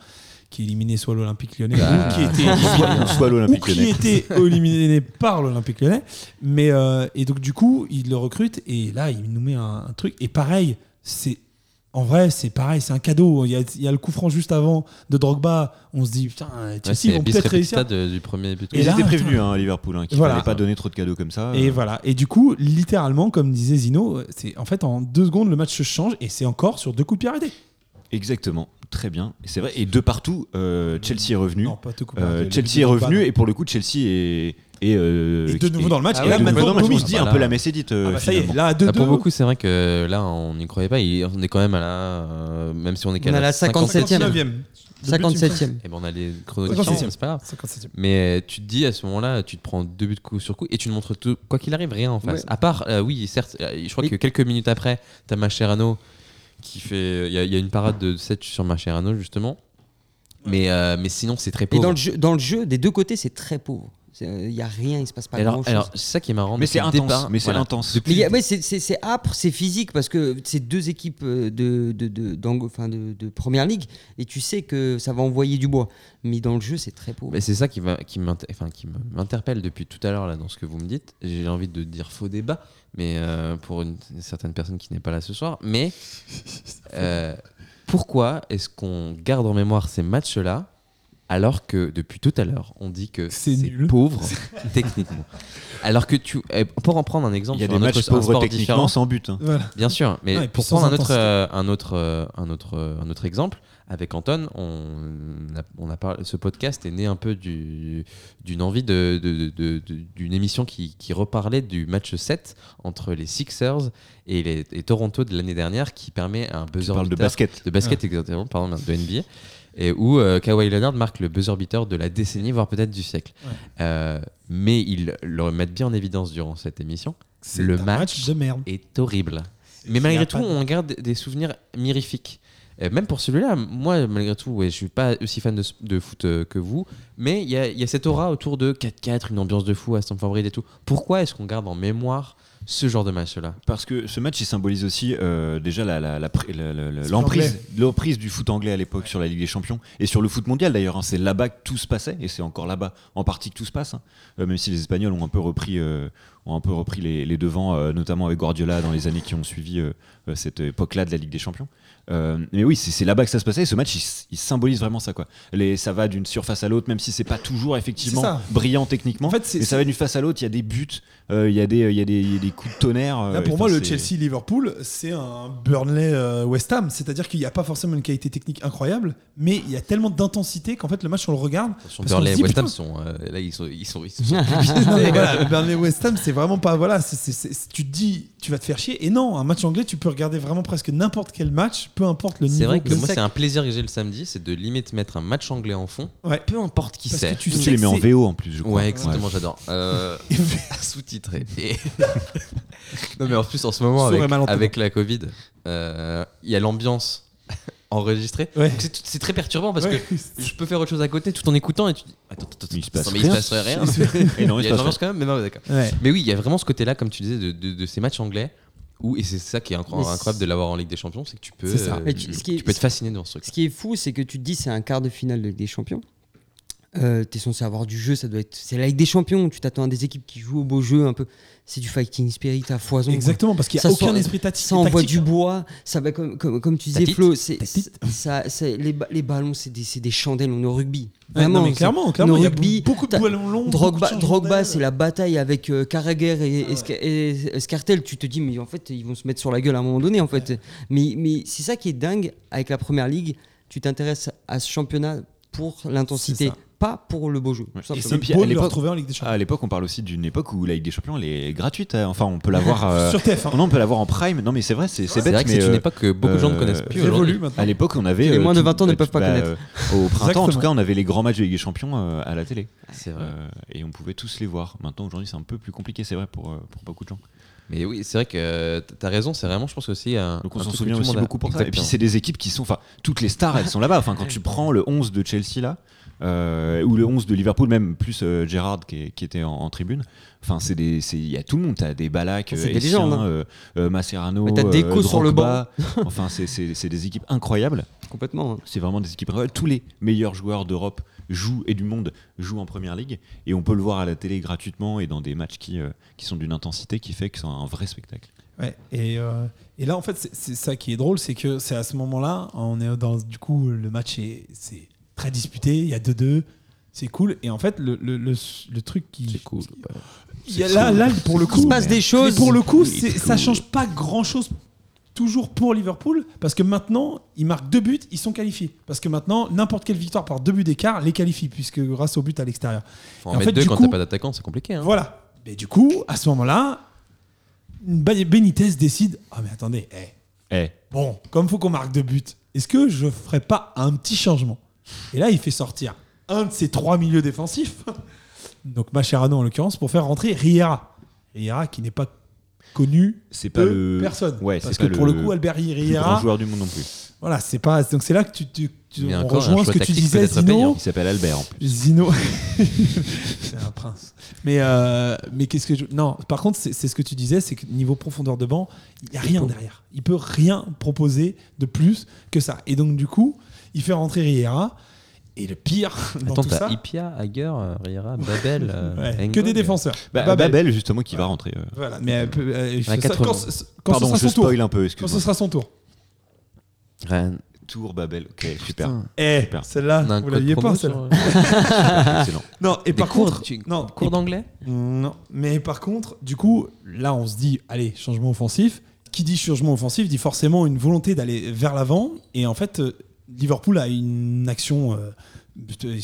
qui éliminait soit l'Olympique Lyonnais Ah. ou qui était Soit, l'Olympique qui Lyonnais. était éliminé par l'Olympique Lyonnais. Mais euh, et donc du coup, il le recrute et là, il nous met un, un truc. Et pareil, c'est en vrai, c'est pareil, c'est un cadeau. Il y, a, il y a le coup franc juste avant de Drogba. On se dit putain, Ouais, Chelsea c'est vont peut-être réussir. de- du premier but. Et Ils là, étaient prévenus putain. hein, à Liverpool, hein, qu'il Voilà. fallait pas donner trop de cadeaux comme ça. Et Euh, voilà. Et du coup, littéralement, comme disait Zino, c'est en fait en deux secondes le match se change et c'est encore sur deux coups de pied arrêtés. Exactement, très bien. Et c'est vrai. Et de partout, euh, Chelsea est revenu. Non, pas tout couper. Euh, Chelsea est revenu et pour le coup, Chelsea est. est, euh, Et de nouveau dans le match. Ah et là, de maintenant, dans le match, Gomis on se dit bah un là- peu la. Ah euh, bah, ça y est, finalement. là, à 2 Ah, pour beaucoup, c'est vrai que là, on n'y croyait pas. On est quand même à la. euh, même si on est qu'à la 57e. 57e. 57e. Et ben on a les chronos 57e. différents, c'est pas grave. 57e. Mais tu te dis à ce moment-là, tu te prends deux buts coup sur coup et tu ne montres tout, quoi qu'il arrive rien en face. Ouais. À part, euh, oui, certes, euh, je crois Et- que quelques minutes après, t'as Mascherano qui fait. Il y, a- il y a une parade de 7 sur Mascherano justement. Mais, euh, mais sinon, c'est très Et pauvre. dans le, jeu, dans le jeu, des deux côtés, c'est très pauvre. Il n'y a rien, il se passe pas alors, grand chose. alors, c'est ça qui est marrant. Mais c'est intense. départ, mais c'est voilà. intense. Depuis Mais c'est- c'est c'est âpre, c'est physique parce que c'est deux équipes euh, de, de, de, d'Ang- enfin, de, de première ligue et tu sais que ça va envoyer du bois. Mais dans le jeu, c'est très pauvre. Mais c'est ça qui, va- qui, m'inter- enfin, qui me- m'interpelle depuis tout à l'heure là dans ce que vous me dites. J'ai envie de dire faux débat, mais euh, pour une, une certaine personne qui n'est pas là ce soir. Mais euh, pourquoi est-ce qu'on garde en mémoire ces matchs-là alors que depuis tout à l'heure on dit que C'est pauvre techniquement Alors que tu, eh, pour en prendre un exemple Il y a sur des autre- matchs pauvres techniquement différent, sans but. hein. Voilà. Bien sûr, mais Ouais, pour prendre un autre, intensité. euh, un, autre, euh, un, autre, euh, un autre exemple, avec Anton, on a, on a parlé, ce podcast est né un peu du- d'une envie de, de- de- de- d'une émission qui, qui reparlait du match 7 entre les Sixers et, les, et Toronto de l'année dernière qui permet un Tu buzzer parles de basket. de basket exactement, pardon, de NBA. Et où euh, Kawhi Leonard marque le buzzer beater de la décennie, voire peut-être du siècle. Ouais. Euh, mais ils le mettent bien en évidence durant cette émission. C'est Le match de merde. est horrible. Mais malgré tout, de- on garde des souvenirs mirifiques. Euh, même pour celui-là, moi, malgré tout, ouais, je suis pas aussi fan de, de foot que vous, mais il y y a cette aura autour de 4-4, une ambiance de fou à Stamford Bridge et tout. Pourquoi est-ce qu'on garde en mémoire ce genre de match-là Parce que ce match, il symbolise aussi euh, déjà la- la- la la- la- la- l'emprise l'emprise du foot anglais à l'époque sur la Ligue des Champions et sur le foot mondial d'ailleurs. hein. C'est là-bas que tout se passait et c'est encore là-bas en partie que tout se passe. hein. Euh, même si les Espagnols ont un peu repris, euh, ont un peu repris les, les devants, euh, notamment avec Guardiola dans les années qui ont suivi cette époque-là de la Ligue des Champions. Euh, mais oui, c'est là-bas que ça se passait. Et ce match, il, symbolise vraiment ça. Quoi. Les, ça va d'une surface à l'autre, même si c'est pas toujours effectivement brillant techniquement. En fait, mais ça va d'une face à l'autre. Il y a des buts, euh, il y, a des- il y, a des- il y a des coups de tonnerre. euh, Là, pour moi, le Chelsea-Liverpool, c'est un Burnley-West Ham. C'est-à-dire qu'il n'y a pas forcément une qualité technique incroyable, mais il y a tellement d'intensité qu'en fait, le match, on le regarde. Burnley West Ham putain. sont, euh, là, ils sont, ils sont, ils sont Non, mais voilà, le Burnley-West Ham, c'est vraiment pas. Voilà, tu te dis, tu vas te faire chier. Et non, un match anglais, tu peux regarder vraiment presque n'importe quel match, peu importe le niveau. C'est vrai que le moi, c'est un plaisir que j'ai le samedi, c'est de limite mettre un match anglais en fond, Ouais. peu importe qui c'est. que tu Tu les que mets en VO en plus, je crois. Ouais, exactement, j'adore. Euh, Sous-titré. Et- non, mais en plus, en ce moment, avec, la Covid, euh, il y a l'ambiance enregistrée. Ouais. C'est très perturbant parce Ouais. que je peux faire autre chose à côté tout en écoutant et tu dis Attends, attends, attends, Mais il se passe mais rien. il se passe rien. Il y a quand même, mais non, d'accord. Ouais. Mais oui, il y a vraiment ce côté-là, comme tu disais, de, de- de ces matchs anglais. Où, et c'est ça qui est incroyable de l'avoir en Ligue des Champions, c'est que tu peux, ça. euh, tu- ce qui est- tu peux être fasciné devant ce truc. Ce qui est fou, c'est que tu te dis c'est un quart de finale de Ligue des Champions. Euh, T'es censé avoir du jeu, ça doit être. C'est la Ligue des Champions. Tu t'attends à des équipes qui jouent au beau jeu un peu. C'est du fighting spirit à foison. quoi. Exactement, parce qu'il n'y a Ça aucun sort- esprit tactique. Ça envoie tactique. du bois, ça va comme, comme, comme tu disais. Flo, c'est, ça, les, les ballons c'est des, c'est des chandelles, on est au rugby. Ouais, non, mais clairement, clairement, il y a rugby, beaucoup de ballons longs. Drogba, c'est la bataille avec euh, Carragher et, Scartel. Tu te dis, mais en fait, ils vont se mettre sur la gueule à un moment donné. En fait. Mais, mais c'est ça qui est dingue avec la première ligue. Tu t'intéresses à ce championnat pour l'intensité. Pas pour le beau jeu. Ouais. Et c'est beau à de le retrouver en Ligue des Ah, Champions. à l'époque, on parle aussi d'une époque où la Ligue des Champions elle est gratuite. hein. Enfin, on peut l'avoir. euh, Sur TF1. Non, on peut l'avoir en prime. Non, mais c'est vrai, c'est bête. vrai que mais, c'est une euh, époque que beaucoup de gens ne euh, connaissent plus aujourd'hui. maintenant. À l'époque, on avait. Les euh, moins de tout- 20 ans ne peuvent pas bah, connaître. euh, Au printemps, en tout cas, on avait les grands matchs de Ligue des Champions euh, à la télé. C'est vrai. Euh, et on pouvait tous les voir. Maintenant, aujourd'hui, c'est un peu plus compliqué, c'est vrai, pour, euh, pour beaucoup de gens. Mais oui, c'est vrai que euh, t'as raison, c'est vraiment, je pense aussi un. Donc on s'en souvient aussi beaucoup pour ça. Et puis c'est des équipes qui sont, enfin, toutes les stars, elles sont là-bas. Enfin, quand tu prends le 11 de Chelsea là, euh, ou le 11 de Liverpool, même plus euh, Gerrard qui, était en, en tribune. Enfin, c'est il y a tout le monde. T'as des Balak, euh, des légendes, hein. euh, euh, Mascherano, Mais t'as Deco sur le Drogba. enfin, c'est- des équipes incroyables. Complètement. hein. C'est vraiment des équipes incroyables. Tous les meilleurs joueurs d'Europe jouent et du monde jouent en première ligue et on peut le voir à la télé gratuitement et dans des matchs qui, euh, qui sont d'une intensité qui fait que c'est un vrai spectacle. Ouais, et, euh, et là, en fait, c'est- c'est ça qui est drôle, c'est que c'est à ce moment-là, on est dans, du coup, le match est c'est très disputé, il y a 2-2, c'est cool. Et en fait, le, le, le, le truc qui. C'est cool. Il y a là, là, pour le coup. Il se passe des choses. Mais pour le coup, Oui, ça change pas grand-chose toujours pour Liverpool parce que maintenant, ils marquent deux buts, ils sont qualifiés. Parce que maintenant, n'importe quelle victoire par deux buts d'écart les qualifie, puisque grâce au but à l'extérieur. Faut en en mettre fait, deux du quand t'as pas d'attaquant, c'est compliqué. Hein. Voilà. Mais du coup, à ce moment-là, Ben- Benitez décide Ah, mais attendez, eh, Eh, bon, comme faut qu'on marque deux buts, est-ce que je ferais pas un petit changement? Et là, il fait sortir un de ses trois milieux défensifs, donc Mascherano en l'occurrence, pour faire rentrer Riera. Riera qui n'est pas connu c'est pas de le. personne. Ouais, Parce que pas pour le, coup, Albert Riera, joueur du monde non plus. voilà, c'est pas. Donc c'est là que tu, tu, on rejoint ce que tu disais, Zino. Il s'appelle Albert en plus. Zino, c'est un prince. Mais, euh, mais qu'est-ce que je. Non, par contre, c'est c'est ce que tu disais, c'est que niveau profondeur de banc, il n'y a rien derrière. Il peut rien proposer de plus que ça. Et donc, du coup, il fait rentrer Riera. Et le pire dans Attends, tout ça, Ipia, Hager, euh, Riera, Babel. euh, ouais, que des défenseurs. Bah, Babel. Babel, justement, qui va rentrer. euh. Voilà, mais euh, il fait À ça 80. quand, ce- quand Pardon, ce je sera son tour. spoil un peu, Quand ce sera son tour. Rennes. Tour Babel, ok, super. Eh, Super. celle-là, vous l'aviez pas, celle-là. euh, Excellent. Non, et des par cours, contre, tu- non, cours d'anglais Non, mais par contre, du coup, là, on se dit, allez, changement offensif. Qui dit changement offensif dit forcément une volonté d'aller vers l'avant. Et en fait, euh, Liverpool a une action. euh,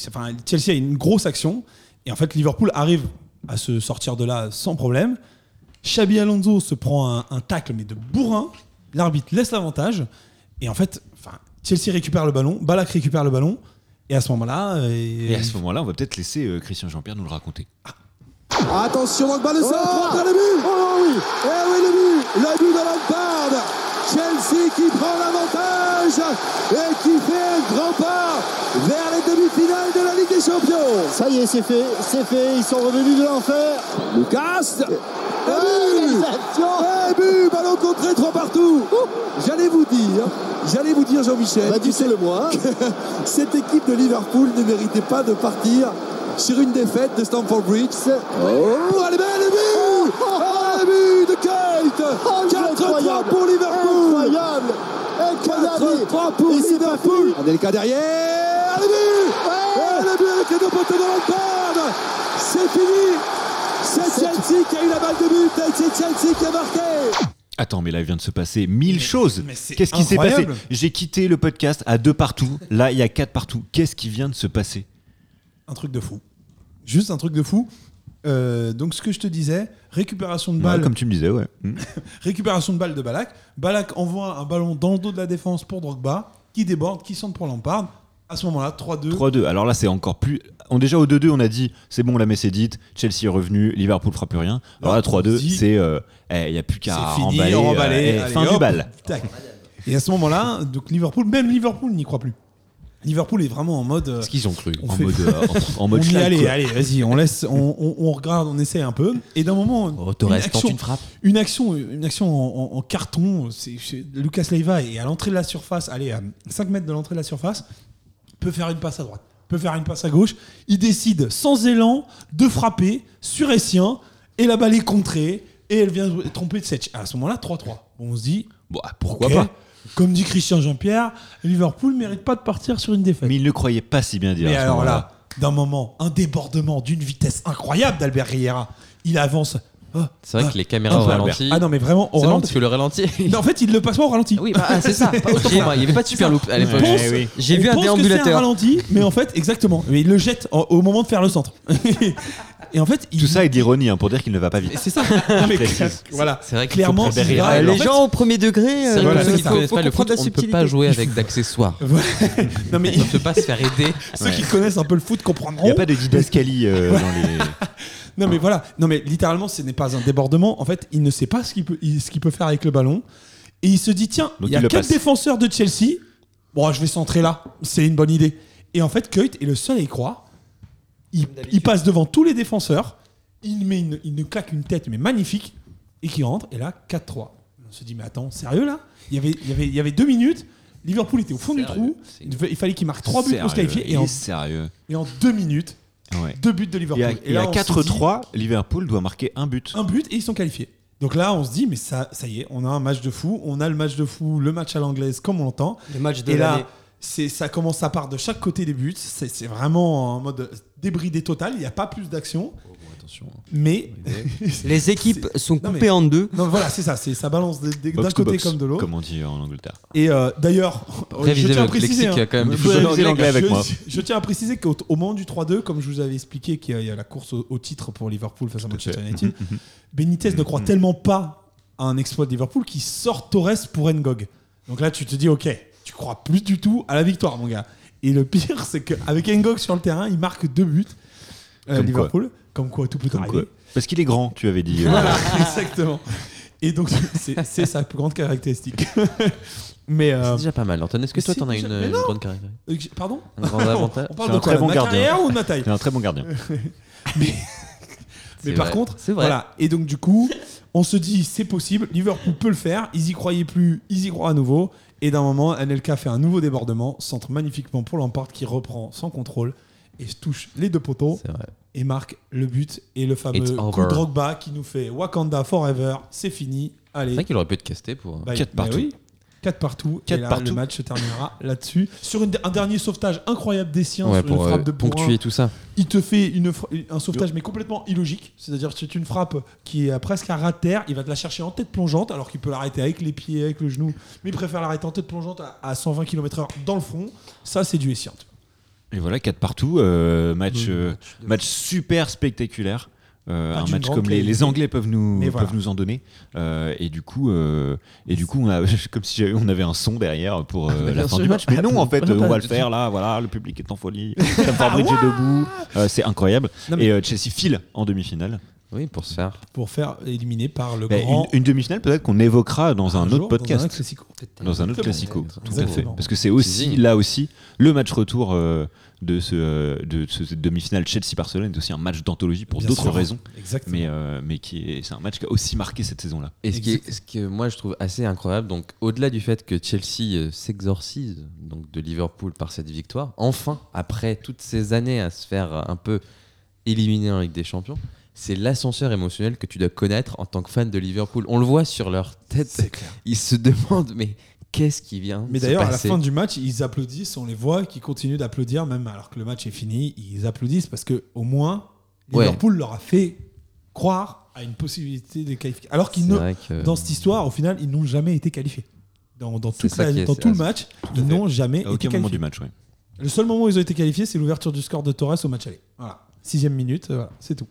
enfin, Chelsea a une grosse action. Et en fait, Liverpool arrive à se sortir de là sans problème. Xabi Alonso se prend un, un tacle, mais de bourrin. L'arbitre laisse l'avantage. Et en fait, enfin, Chelsea récupère le ballon. Balak récupère le ballon. Et à ce moment-là. euh, Et à ce moment-là, on va peut-être laisser euh, Christian Jean-Pierre nous le raconter. Attention dans le bas de centre, le but Oh oui Eh oui, le but Le but de Lampard Chelsea qui prend l'avantage et qui fait un grand pas vers les demi-finales de la Ligue des Champions. Ça y est, c'est fait, c'est fait, ils sont revenus de l'enfer. Lucas Et but Ballon contré, trois partout. J'allais vous dire, j'allais vous dire Jean-Michel, tu sais le moi, cette équipe de Liverpool ne méritait pas de partir sur une défaite de Stamford Bridge. Oh, belle, le but. Oh, but de Kate 4-3 pour Liverpool. Incroyable. 4-3 pour Liverpool. Anelka derrière, le but. Et le but avec les deux poteaux de Lampard. C'est fini. C'est Chelsea qui a eu la balle de but et c'est Chelsea qui a marqué. Attends, mais là, il vient de se passer mille choses. mais c'est Qu'est-ce qui s'est passé incroyable. J'ai quitté le podcast à deux partout. Là, il y a quatre partout. Qu'est-ce qui vient de se passer un truc de fou. Juste un truc de fou. Euh, donc ce que je te disais, récupération de Ouais, balle, Comme tu me disais, ouais. Récupération de balle de Balak. Balak envoie un ballon dans le dos de la défense pour Drogba, qui déborde, qui centre pour Lampard. À ce moment-là, 3-2. 3-2. Alors là, c'est encore plus. On, déjà au 2-2, on a dit c'est bon, la messe est dite, Chelsea est revenu, Liverpool fera plus rien. Alors là, Non, on 3-2, se dit, c'est. euh, eh, Il n'y a plus qu'à remballer. remballer, euh, eh, allez, fin du bal. tac. Et à ce moment-là, donc Liverpool, même Liverpool n'y croit plus. Liverpool est vraiment en mode. euh, Est-ce qu'ils ont cru on En fait- mode, euh, en, en mode on y quoi. allez, vas-y, on laisse, on, on- on regarde, on essaie un peu. Et d'un moment, Oh, une action, une frappe. une action, une action en, carton. C'est Lucas Leiva est à l'entrée de la surface, allez, à 5 mètres de l'entrée de la surface, peut faire une passe à droite, peut faire une passe à gauche. Il décide sans élan de frapper sur Essien et la balle est contrée et elle vient tromper de Setch. À ce moment-là, 3-3. On se dit, ah, pourquoi pas Comme dit Christian Jean-Pierre, Liverpool mérite pas de partir sur une défaite. Mais il ne croyait pas si bien dire. Mais à ce alors moment-là. là, d'un moment, un débordement d'une vitesse incroyable d'Albert Riera. Il avance. Ah, C'est vrai ah, que les caméras ah, au ralenti. Ah non, mais vraiment, au C'est ralenti. parce que le ralenti. Non, en fait, il le passe pas au ralenti. Oui, bah, ah, c'est ça. Pas autant pour moi. Il n'y avait pas de super loop à l'époque. pense- oui. J'ai on vu un pense que c'est un déambulateur. ralenti, mais en fait, exactement. Mais il le jette au moment de faire le centre. Et en fait, il- Tout ça est d'ironie hein, pour dire qu'il ne va pas vite. C'est ça. Non, mais précise. voilà. C'est vrai Clairement, les gens au premier degré, C'est euh, voilà, ceux qui ne connaissent pas le foot, on ne peut pas jouer avec d'accessoires. Voilà. Non, mais On ne peut pas se faire aider. ceux qui connaissent un peu le foot Il comprendront. n'y a pas de didascalie euh, dans les. Non mais voilà, non mais littéralement ce n'est pas un débordement. En fait, il ne sait pas ce qu'il peut, il- ce qu'il peut faire avec le ballon et il se dit tiens, Donc il y a il quatre défenseurs de Chelsea. Bon, je vais centrer là, c'est une bonne idée. Et en fait, Keut est le seul à y croire. Il, il passe devant tous les défenseurs, il met une, il nous claque une tête mais magnifique et qui rentre et là 4-3. On se dit mais attends, sérieux là? Il y avait il y avait il y avait deux minutes. Liverpool était au fond du trou. Il, fallait qu'il marque trois buts pour se qualifier et en, sérieux. et en deux minutes, Ouais. deux buts de Liverpool. Et à on se dit- 4-3, Liverpool doit marquer un but. un but et ils sont qualifiés. Donc là, on se dit, mais ça, ça y est, on a un match de fou. On a le match de fou, le match à l'anglaise, comme on l'entend. Le match de l'année. C'est, ça commence, ça part de chaque côté des buts. C'est, c'est vraiment en mode débridé total. Il n'y a pas plus d'action. attention. Mais Les équipes sont Non, coupées mais- en deux. non, voilà, c'est ça, c'est ça balance de- de- d'un côté box, comme de l'autre. Comme on dit en Angleterre. Et euh, d'ailleurs, je tiens à préciser, hein, quand même avec je, moi. je tiens à préciser qu'au au moment du 3-2, comme je vous avais expliqué qu'il y a la course au, au titre pour Liverpool face à Manchester United, Benitez ne croit tellement pas à un exploit de Liverpool qu'il sort Torres pour Ngog. Donc là, tu te dis, ok, crois plus du tout à la victoire, mon gars. Et le pire, c'est qu'avec Ngog sur le terrain, il marque deux buts. euh, Comme Liverpool, comme quoi tout peut Comme arriver. quoi. Parce qu'il est grand, tu avais dit. Voilà, exactement. Et donc, c'est c'est sa plus grande caractéristique. Mais. euh, C'est déjà pas mal. Antoine, est-ce que toi, t'en as déjà- une, mais une non. grande carrière euh, pardon Un grand avantage On parle C'est de un quoi très bon de ma gardien. carrière ou de ma taille C'est un très bon gardien. Mais C'est par vrai, contre, c'est vrai. voilà. Et donc, du coup, on se dit, c'est possible. Liverpool peut le faire. Ils y croyaient plus. Ils y croient à nouveau. Et d'un moment, Anelka fait un nouveau débordement, centre magnifiquement pour Lampard qui reprend sans contrôle et se touche les deux poteaux C'est et marque le but et le fameux coup de Drogba qui nous fait Wakanda forever. C'est fini. C'est Allez. vrai qu'il aurait pu être casté pour. Bah, Quatre bah partout. oui. 4 partout. Quatre et là, partout. le match se terminera là-dessus. Sur une- un dernier sauvetage incroyable des siens, Ouais, sur une pour frappe euh, de ponctuer tout ça. Il te fait une, un sauvetage, mais complètement illogique. C'est-à-dire que c'est une frappe qui est presque à ras de terre. Il va te la chercher en tête plongeante, alors qu'il peut l'arrêter avec les pieds, avec le genou. Mais il préfère l'arrêter en tête plongeante à, à 120 km/h dans le front. Ça, c'est du Essien. Et voilà, 4 partout. euh, match, Oui, euh, match de match super spectaculaire. Euh, Match un match comme les. Anglais peuvent nous, Mais peuvent voilà. nous en donner. Euh, et du coup, euh, et du coup on a, comme si on avait un son derrière pour euh, Mais la fin sûr. du match. Mais non, en fait, on va le faire là. Voilà, le public est en folie. Sam Fabridge est debout. Euh, c'est incroyable. Non, mais- Et euh, Chelsea file en demi-finale. Oui, pour se faire. Pour faire éliminer par le Mais grand. une, une demi-finale peut-être qu'on évoquera dans un, autre podcast. Dans un classico. Dans un autre classico, tout à fait. Parce que c'est aussi, là aussi, le match retour euh, de ce, euh, de ce cette demi-finale Chelsea-Barcelone est aussi un match d'anthologie pour d'autres raisons. Exactement. Mais, euh, mais qui est, c'est un match qui a aussi marqué cette saison-là. Et ce, qui est- ce que moi je trouve assez incroyable, donc au-delà du fait que Chelsea euh, s'exorcise donc de Liverpool par cette victoire, enfin après toutes ces années à se faire un peu éliminer en Ligue des Champions, c'est l'ascenseur émotionnel que tu dois connaître en tant que fan de Liverpool. On le voit sur leur tête, C'est clair. ils se demandent mais qu'est-ce qui vient Mais d'ailleurs, à la fin du match, ils applaudissent, on les voit qui continuent d'applaudir, même alors que le match est fini, ils applaudissent parce que au moins, Ouais. Liverpool leur a fait croire à une possibilité de qualification. Alors qu'ils C'est ne, vrai que- dans cette histoire, au final, ils n'ont jamais été qualifiés. Dans, dans, C'est toute ça la- qui est- dans c'est- tout le match, ils n'ont jamais À été aucun moment qualifiés. du match, ouais. Le seul moment où ils ont été qualifiés, c'est l'ouverture du score de Torres au match aller. Voilà. Sixième minute, euh, voilà, c'est tout.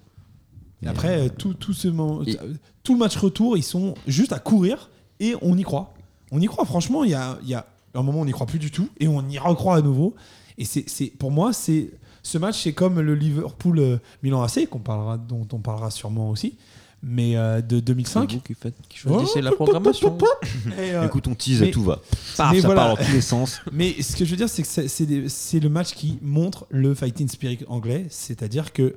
Et Et après, euh, tout, tout, ce Et- tout le match retour, ils sont juste à courir et on y croit. On y croit, franchement, il y a, il y a un moment où on n'y croit plus du tout et on y recroit à nouveau. Et c'est, pour moi, c'est ce match, c'est comme le Liverpool-Milan AC, qu'on parlera, dont on parlera sûrement aussi, mais euh, de c'est 2005. vous qui, faites, qui choisissez la programmation. Et, euh, Écoute, on tease mais- à tout va. Paf, ça voilà. part dans tous les sens. Mais ce que je veux dire, c'est que c'est- c'est des- c'est le match qui montre le fighting spirit anglais. C'est-à-dire que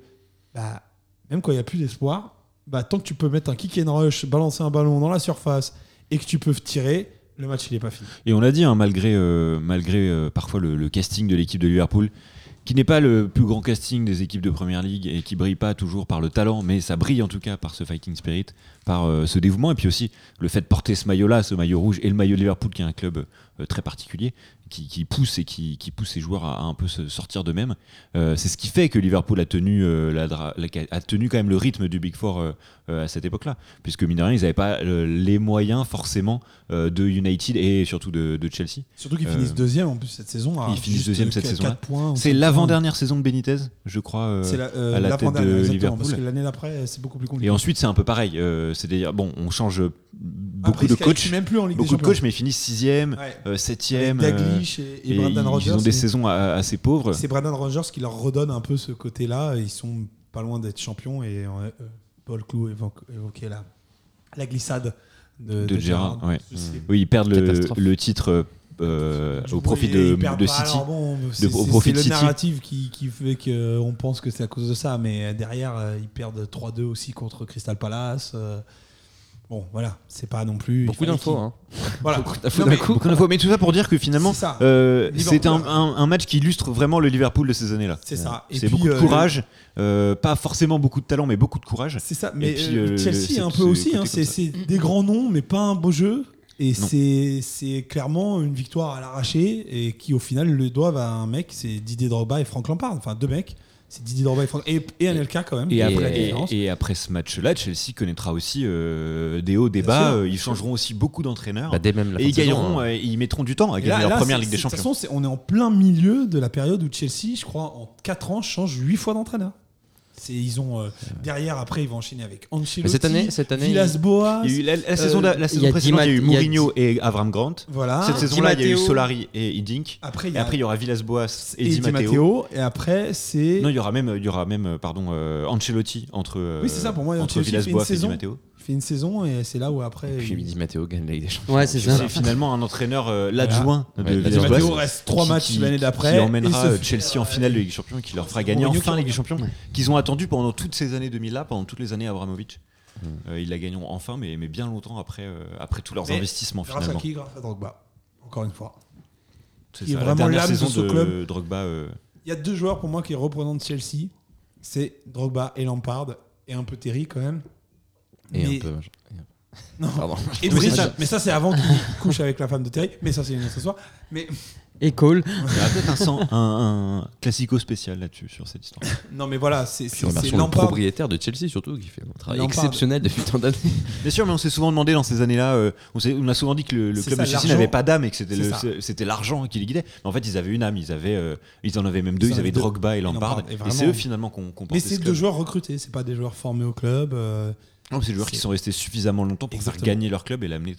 bah, même quand il n'y a plus d'espoir, bah, tant que tu peux mettre un kick and rush, balancer un ballon dans la surface et que tu peux tirer, le match n'est pas fini. Et on l'a dit, hein, malgré, euh, euh, parfois le, le casting de l'équipe de Liverpool, qui n'est pas le plus grand casting des équipes de Première Ligue et qui brille pas toujours par le talent, mais ça brille en tout cas par ce fighting spirit, par euh, ce dévouement, et puis aussi le fait de porter ce maillot-là, ce maillot rouge, et le maillot de Liverpool qui est un club euh, très particulier, qui, qui pousse et qui, qui pousse ses joueurs à, à un peu se sortir d'eux-mêmes. Euh, c'est ce qui fait que Liverpool a tenu, la la- a tenu quand même le rythme du Big Four à cette époque-là, puisque mine de rien, ils n'avaient pas les moyens forcément de United et surtout de, de Chelsea. Surtout qu'ils finissent deuxième en plus cette saison. ils finissent deuxième cette ou C'est l'avant-dernière saison de Benitez, je crois. la, à la tête de Liverpool. Parce que l'année d'après, c'est beaucoup plus compliqué. Et ensuite, c'est un peu pareil. C'est-à-dire, bon, on change beaucoup de coachs, même plus en Ligue beaucoup des de coachs, mais ils finissent sixième, Ouais. euh, septième. Avec euh, Daglish et, et et Brendan ils, Rodgers. ont des saisons assez pauvres. C'est Brandon Rogers qui leur redonne un peu ce côté-là. Ils sont pas loin d'être champions et euh, Paul Clou évoquait la, la glissade de, De sais. Oui, ils perdent le titre euh, au profit de, de City. alors bon, c'est- au profit c'est de le City. narratif qui, qui fait qu'on pense que c'est à cause de ça, mais derrière, euh, ils perdent 3-2 aussi contre Crystal Palace. euh, Bon, voilà, c'est pas non plus. Beaucoup d'infos. Hein. Voilà. Beaucoup d'infos mais-. Mais tout ça pour dire que finalement, C'est ça. euh, Liverpool, c'est un, ouais. un- un match qui illustre vraiment le Liverpool de ces années-là. C'est ça. C'est beaucoup de euh, courage, euh, pas forcément beaucoup de talent, mais beaucoup de courage. C'est ça, mais puis, euh, euh, Chelsea c'est- un peu aussi, hein, c'est des grands noms, mais pas un beau jeu. Et c'est c'est clairement une victoire à l'arraché et qui au final le doivent à un mec, c'est Didier Drogba et Franck Lampard. Enfin deux mecs, c'est Didier Drogba et Franck et, et Anelka quand même. Et, après, la et- différence. et après ce match-là, Chelsea connaîtra aussi euh, des hauts, des Bien bas. sûr. euh, ils changeront aussi beaucoup d'entraîneurs. Bah, et ils gagneront, hein. euh, ils mettront du temps à gagner là- leur là, première Ligue des c'est- De toute Champions. façon, on est en plein milieu de la période où Chelsea, je crois, en 4 ans, change 8 fois d'entraîneur. C'est- Ils ont euh, derrière après ils vont enchaîner avec Ancelotti, cette année- cette année, Villas-Boas. Il y a eu la, la saison, Euh, d'a- la saison précédente, il y a eu Mourinho et Avram Grant. Voilà. Cette saison-là, il y a eu. Solari et Idink. Après il y a après, il y aura Villas-Boas et, et Di Matteo. Et après c'est Non, il y aura même, il y aura même euh, pardon, euh, Ancelotti entre, euh, Oui, c'est ça, pour moi, entre Villas-Boas et Di saison. Matteo. Il fait une saison et c'est là où après Puis il- Di Matteo gagne la Ligue des Champions. Ouais, c'est ça. C'est finalement un entraîneur, euh, l'adjoint Ouais, de Villas-Boas. Matteo reste 3 qui- matchs l'année d'après Qui et emmènera se euh, Chelsea en finale de Ligue des Champions et qui leur fera gagner enfin la Ligue des Champions. Ouais. Qu'ils ont attendu pendant toutes ces années 2000-là, pendant toutes les années Abramovich. Euh, ils la gagneront enfin, mais, mais bien longtemps après, euh, après tous leurs Mais investissements grâce à finalement. qui grâce à Drogba encore une fois? C'est ça, la vraiment de saison ce de club. Drogba. il y a deux joueurs pour moi qui représentent Chelsea c'est Drogba et Lampard et un peu Terry quand même Et Mais- un peu. non Pardon. Et Mais ça. mais ça c'est avant qu'il couche avec la femme de Terry mais ça c'est une autre histoire mais Et Cole. Il y aura peut-être un, un, un classico spécial là-dessus, sur cette histoire. non mais voilà c'est le propriétaire de Chelsea surtout qui fait un travail exceptionnel depuis tant d'années. Bien sûr, mais on s'est souvent demandé dans ces années-là, euh, on, on a souvent dit que le, club ça, de Chelsea n'avait pas d'âme et que c'était l'argent qui les guidait. Mais en fait, ils avaient une âme, ils, avaient, euh, ils en avaient même deux, Ils ils, en avaient. Drogba et Lampard. Et c'est eux finalement qu'on qu'on mais c'est ce deux joueurs recrutés c'est pas des joueurs formés au club euh, Non, c'est des joueurs qui sont restés suffisamment longtemps pour Exactement. faire gagner leur club et l'amener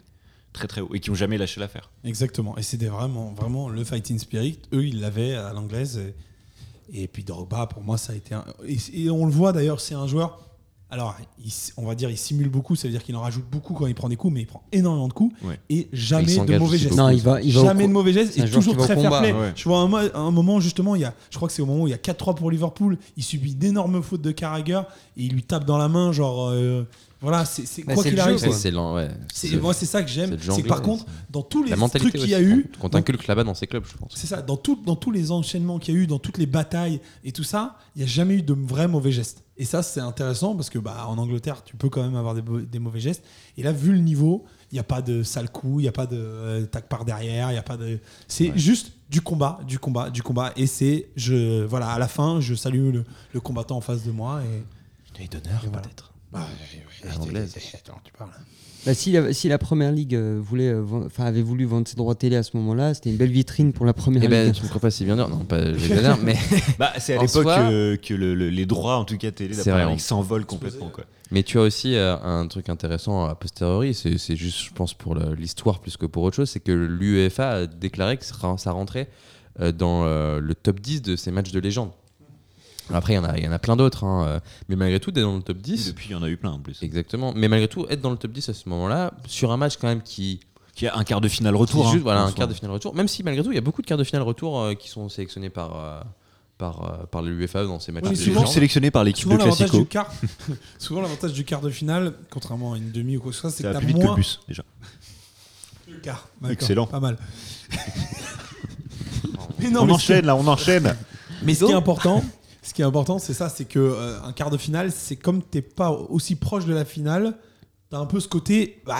très très haut et qui ont jamais lâché l'affaire. Exactement. Et c'était vraiment, vraiment le fighting spirit. Eux, ils l'avaient à l'anglaise. Et, et puis Drogba, pour moi, ça a été un. Et, et on le voit d'ailleurs, c'est un joueur. Alors, il on va dire, il simule beaucoup. Ça veut dire qu'il en rajoute beaucoup quand il prend des coups, mais il prend énormément de coups Ouais. et jamais de mauvais gestes. Non, il va, il va Jamais de mauvais gestes et toujours très fair play. Ouais. Je vois un, mo- un moment justement, il y a, je crois que c'est au moment où il y a 4-3 pour Liverpool, il subit d'énormes fautes de Carragher et il lui tape dans la main, genre euh, voilà, c'est c'est- Bah, quoi qu'il arrive. c'est- ouais. moi c'est ça que j'aime. C'est par contre dans tous les la trucs mentalité qu'il y a eu, qu'on t'inculque là-bas dans ces clubs, je pense. c'est ça, dans, tout, dans tous les enchaînements qu'il y a eu, dans toutes les batailles et tout ça, il n'y a jamais eu de vrais mauvais gestes. Et ça, c'est intéressant parce que bah, en Angleterre, tu peux quand même avoir des, mauvais gestes. Et là, vu le niveau, il n'y a pas de sale coup, il n'y a pas de euh, tac par derrière, il y a pas de. C'est juste du combat, du combat, du combat. Et c'est, je, voilà, à la fin, je salue le, le combattant en face de moi. Et, Et d'honneur, voilà. peut-être. bah, À l'anglaise. Attends, tu parles. Bah, si, la, si la première ligue euh, voulait, euh, enfin, avait voulu vendre ses droits télé à ce moment-là, c'était une belle vitrine pour la première Eh ben, ligue. tu me crois pas si bien dire. Non, pas j'exagère, mais, Bah, c'est à l'époque soi- que, que le- le- les droits, en tout cas télé, d'après vrai, Ligue, on- s'envolent complètement. Quoi. mais tu as aussi euh, un truc intéressant a posteriori. C'est c'est juste, je pense, pour l'histoire plus que pour autre chose. C'est que l'UEFA a déclaré que ça rentrait euh, dans euh, le top 10 de ces matchs de légende. Après, il y en a, il y en a plein d'autres. hein, euh, mais malgré tout, d'être dans le top 10. Depuis, il y en a eu plein en plus. Exactement. Mais malgré tout, être dans le top 10 à ce moment-là, sur un match quand même qui, Qui a un quart de finale retour. hein, voilà, un quart de finale retour, même si malgré tout, il y a beaucoup de quarts de finale retour euh, qui sont sélectionnés par, euh, par, euh, par l'UEFA dans ces matchs. Oui, Souvent sélectionné par l'équipe Souvent de l'avantage Classico. du quart, souvent l'avantage du quart de finale, contrairement à une demi ou quoi que ce soit, c'est que t'as plus vite que le moins bus, déjà. le quart. Excellent. Pas mal. Mais non, on mais enchaîne là, on enchaîne. Mais ce qui est important, ce qui est important, c'est ça, c'est que euh, un quart de finale, c'est comme t'es pas aussi proche de la finale, t'as un peu ce côté, bah,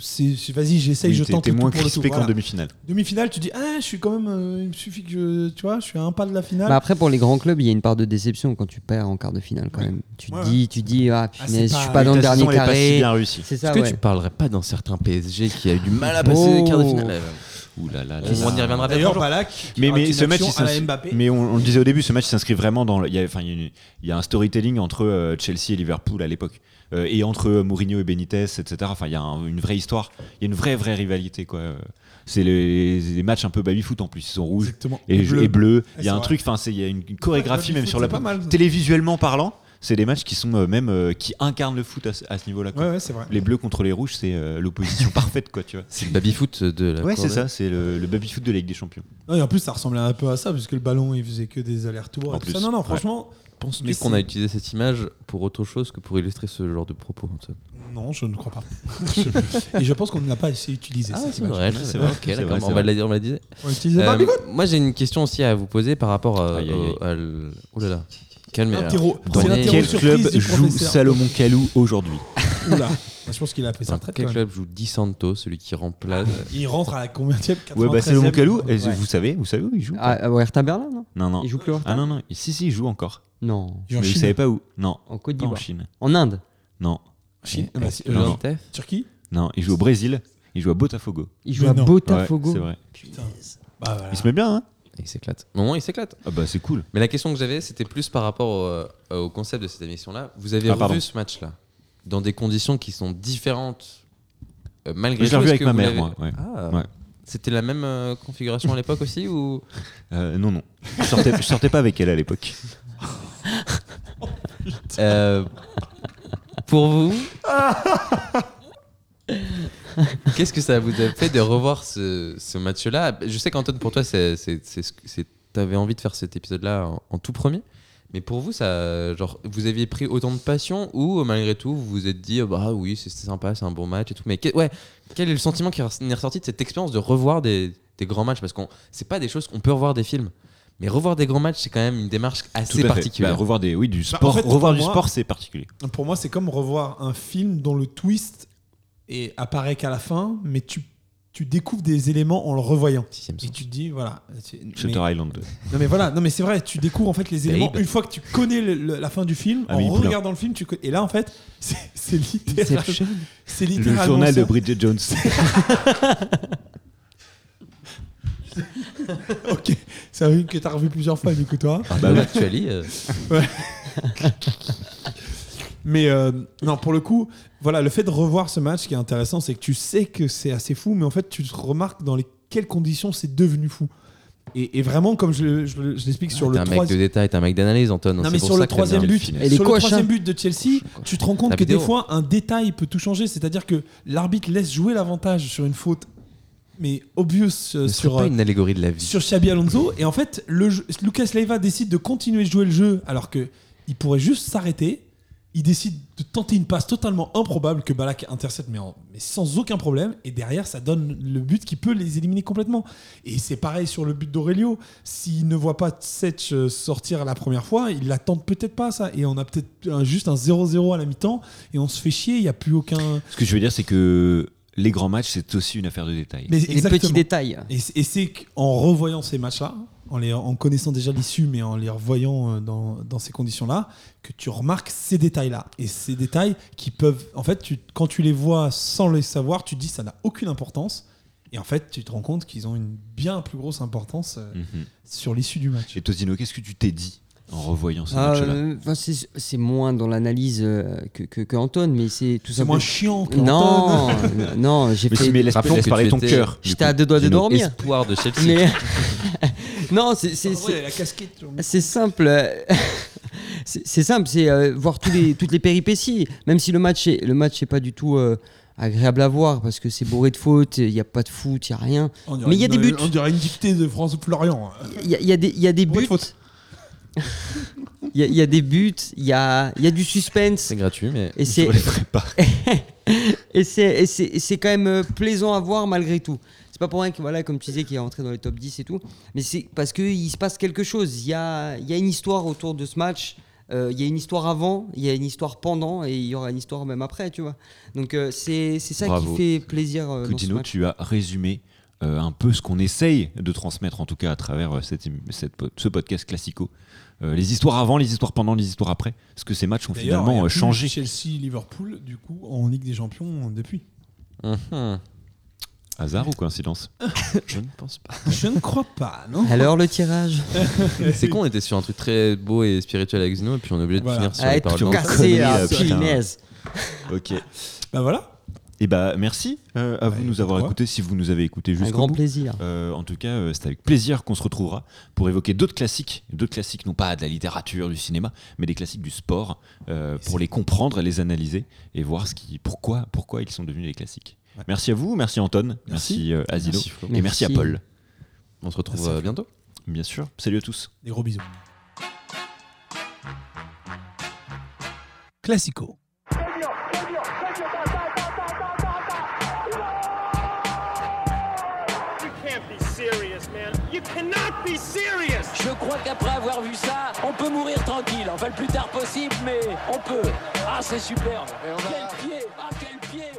c'est, c'est- vas-y, j'essaye, Oui, je t'es- tente T'es tout moins pour le tout. crispé qu'en voilà. demi-finale. Demi-finale, tu dis, ah, je suis quand même, euh, il me suffit que je, tu vois, je suis à un pas de la finale. Bah après, pour les grands clubs, il y a une part de déception quand tu perds en quart de finale quand Ouais. même. Tu te Ouais, dis, tu dis, ah, Ah, punaise, je suis pas- dans le dernier est pas si carré. bien. C'est ça, Est-ce que tu parlerais pas d'un certain PSG qui a eu du mal à passer les quarts de finale? Ouh là là là On y reviendra peut-être D'ailleurs. Balak, Mais, mais ce match, mais on, on le disait au début, ce match s'inscrit vraiment dans. le- Il y, a, enfin, il y a un storytelling entre euh, Chelsea et Liverpool à l'époque. Euh, et entre euh, Mourinho et Benitez, etc. Enfin, il y a un- une vraie histoire. Il y a une vraie, vraie rivalité. quoi. C'est les, les matchs un peu baby-foot en plus. Ils sont rouges Exactement. et, et bleu. bleu. Il y a un vrai. truc, enfin, c'est- il y a une, une chorégraphie Ouais, même sur la pas mal. Télévisuellement parlant, c'est des matchs qui sont euh, même euh, qui incarnent le foot à, ce- à ce niveau-là. quoi. Ouais, ouais, c'est vrai. Les bleus contre les rouges, c'est euh, l'opposition parfaite, quoi, tu vois. C'est le baby-foot de la Ouais, c'est ça, c'est le, le baby-foot de la Ligue des Champions. Non, et en plus, ça ressemblait un peu à ça, puisque le ballon, il faisait que des allers-retours. Non, non, ouais. franchement, Penses-tu qu'on a utilisé cette image pour autre chose que pour illustrer ce genre de propos Antoine? Non, je ne crois pas. et je pense qu'on ne l'a pas assez utilisé. Ah, c'est vrai, c'est vrai, vrai. Ok, c'est d'accord, vrai, c'est on va la dire, on la disait. On pas, Euh, mais moi, j'ai une question aussi à vous poser par rapport à. Aïe, aïe, aïe. au- à l- Oh là là. Calme Quel club joue. Salomon Kalou aujourd'hui Oula, je pense qu'il a fait sa retraite. Quel club joue Di Santo, celui qui remplace Il rentre à la combien Ouais, bah c'est le 93e. Moncalou. Et Ouais. Vous savez, vous savez où il joue Ah, au Hertha Berlin, non? Non, non. Il joue plus au Hertha Ah non, non. Si, si, il joue encore. Non. Mais vous Chine. savez pas où Non. En Côte Pas en d'Ivoire. Chine. En Inde. Non. Chine. Eh, Bah, non, euh, Turquie? Non, il joue au Brésil. Il joue à Botafogo. Il joue Mais à non. Botafogo. Ouais, c'est vrai. Putain. Bah, voilà. Il se met bien, hein Il s'éclate. Au moment, il s'éclate. Ah bah c'est cool. Mais la question que j'avais, c'était plus par rapport au, euh, au concept de cette émission-là. Vous avez Ah, pardon. revu ce match-là dans des conditions qui sont différentes euh, malgré Je l'ai tout, revu est-ce avec que ma vous mère, l'avez- moi. ouais. Ah, Ouais. C'était la même euh, configuration à l'époque aussi ou Euh, non, non. Je sortais, je sortais pas avec elle à l'époque. Euh, Pour vous, qu'est-ce que ça vous a fait de revoir ce, ce match-là? Je sais qu'Antoine, pour toi, c'est, t'avais envie de faire cet épisode-là en, en tout premier. Mais pour vous, ça, genre, vous aviez pris autant de passion ou malgré tout, vous vous êtes dit, bah oui, c'est sympa, c'est un bon match et tout. Mais que- ouais, quel est le sentiment qui est ressorti de cette expérience de revoir des, des grands matchs? Parce qu'on, c'est pas des choses qu'on peut revoir des films. Mais revoir des grands matchs, c'est quand même une démarche assez particulière. Bah, revoir des, oui, du Bah, en sport. fait, revoir du moi- sport, c'est particulier. Pour moi, c'est comme revoir un film dont le twist et apparaît qu'à la fin, mais tu, tu découvres des éléments en le revoyant. Sixième Et sens. tu te dis, voilà. c'est- mais- Shutter Island 2. non, mais voilà, non, mais c'est vrai, tu découvres en fait les éléments Babe. une fois que tu connais le- le- la fin du film, Amélie en Poulain. regardant le film, tu connais. Et là, en fait, c'est c'est littéral- c'est Le littéralement. journal de. Bridget Jones. Ok, c'est un film que tu as revu plusieurs fois, du coup, toi. Bah, actually, euh, Mais euh, non, pour le coup, voilà, le fait de revoir ce match, ce qui est intéressant, c'est que tu sais que c'est assez fou, mais en fait, tu te remarques dans les quelles conditions c'est devenu fou. Et, et vraiment, comme je, je le- je l'explique sur t'es le un mec de troisième. détail, t'es un mec d'analyse, Antoine. Non, mais sur le troisième but, sur le troisième but de Chelsea, tu te rends compte La que vidéo. des fois, un détail peut tout changer. C'est-à-dire que l'arbitre laisse jouer l'avantage sur une faute, mais obvious euh, Mais sur, pas euh, une allégorie de la vie. sur Xabi Alonso. Et en fait, le jeu- Lucas Leiva décide de continuer de jouer le jeu alors que il pourrait juste s'arrêter. Il décide de tenter une passe totalement improbable que Balak intercepte, mais, en- mais sans aucun problème. Et derrière, ça donne le but qui peut les éliminer complètement. Et c'est pareil sur le but d'Aurelio. S'il ne voit pas Tsetch euh, sortir la première fois, il l'attend peut-être pas ça. Et on a peut-être juste un 0-0 à la mi-temps. Et on se fait chier. Il n'y a plus aucun. Ce que je veux dire, c'est que les grands matchs, c'est aussi une affaire de détails. Mais Les petits détails. Et c'est qu'en revoyant ces matchs-là, en, les, en connaissant déjà l'issue, mais en les revoyant euh, dans, dans ces conditions-là, que tu remarques ces détails-là. Et ces détails qui peuvent. En fait, tu- quand tu les vois sans les savoir, tu te dis ça n'a aucune importance. Et en fait, tu te rends compte qu'ils ont une bien plus grosse importance euh, Mhm. sur l'issue du match. Et Tosino, qu'est-ce que tu t'es dit en revoyant ce Ah, match-là euh, c'est c'est moins dans l'analyse euh, que, que, que Anton, mais c'est tout C'est simplement. moins chiant que Non, non, j'ai fait. mais laisse, parler ton cœur. J'étais à deux doigts de dormir. Espoir de Chelsea. Mais non, c'est vrai, c'est- simple. euh, c'est simple, euh, voir tous les, toutes les péripéties. Même si le match est, le match est pas du tout euh, agréable à voir parce que c'est bourré de fautes, il n'y a pas de foot, il n'y a rien. Mais il y a des buts. On dirait une dictée de François Florian. Il y a, il y a des, il y a des Bourré buts. Il y a, il y a des buts, il y a, il y a du suspense. C'est gratuit, mais Et Je c'est les ferai pas. et c'est et c'est et c'est quand même euh, plaisant à voir malgré tout. Pas pour rien que voilà comme tu disais qu'il est rentré dans les top 10 et tout, mais c'est parce que il se passe quelque chose. Il y a il y a une histoire autour de ce match. Euh, Il y a une histoire avant, il y a une histoire pendant et il y aura une histoire même après, tu vois. Donc euh, c'est c'est ça Bravo. qui fait plaisir euh, dans ce Coutinho, match. tu as résumé euh, un peu ce qu'on essaye de transmettre, en tout cas à travers euh, cette, ce podcast classico. Euh, les histoires avant, les histoires pendant, les histoires après. Parce que ces matchs ont finalement euh, changé. Chelsea-Liverpool, du coup, en Ligue des Champions depuis. Mhm. Hasard ou coïncidence je ne pense pas. Je ne crois pas, non Alors le tirage. C'est con, on était sur un truc très beau et spirituel avec Zeno, et puis on est obligé de Voilà. finir sur Ah, les paroles cassé, punaise. Ok. Bah voilà. Et bah merci euh, à Bah, vous de nous avoir écoutés si vous nous avez écoutés Un jusqu'au grand bout. plaisir. Euh, en tout cas, euh, c'est avec plaisir qu'on se retrouvera pour évoquer d'autres classiques, d'autres classiques non pas de la littérature, du cinéma, mais des classiques du sport, euh, pour les comprendre, les analyser et voir ce qui, pourquoi, pourquoi ils sont devenus des classiques. Ouais. Merci à vous, merci Anton, Merci. merci, euh, Asilo, Merci, et merci à. Paul, On se retrouve Merci. euh, bientôt. bien sûr. Salut à tous. Des gros bisous. Classico. You can't be serious, man. You cannot be serious. Je crois qu'après avoir vu ça, on peut mourir tranquille. Enfin, le plus tard possible, mais on peut. Ah, c'est superbe. Quel pied Ah, quel pied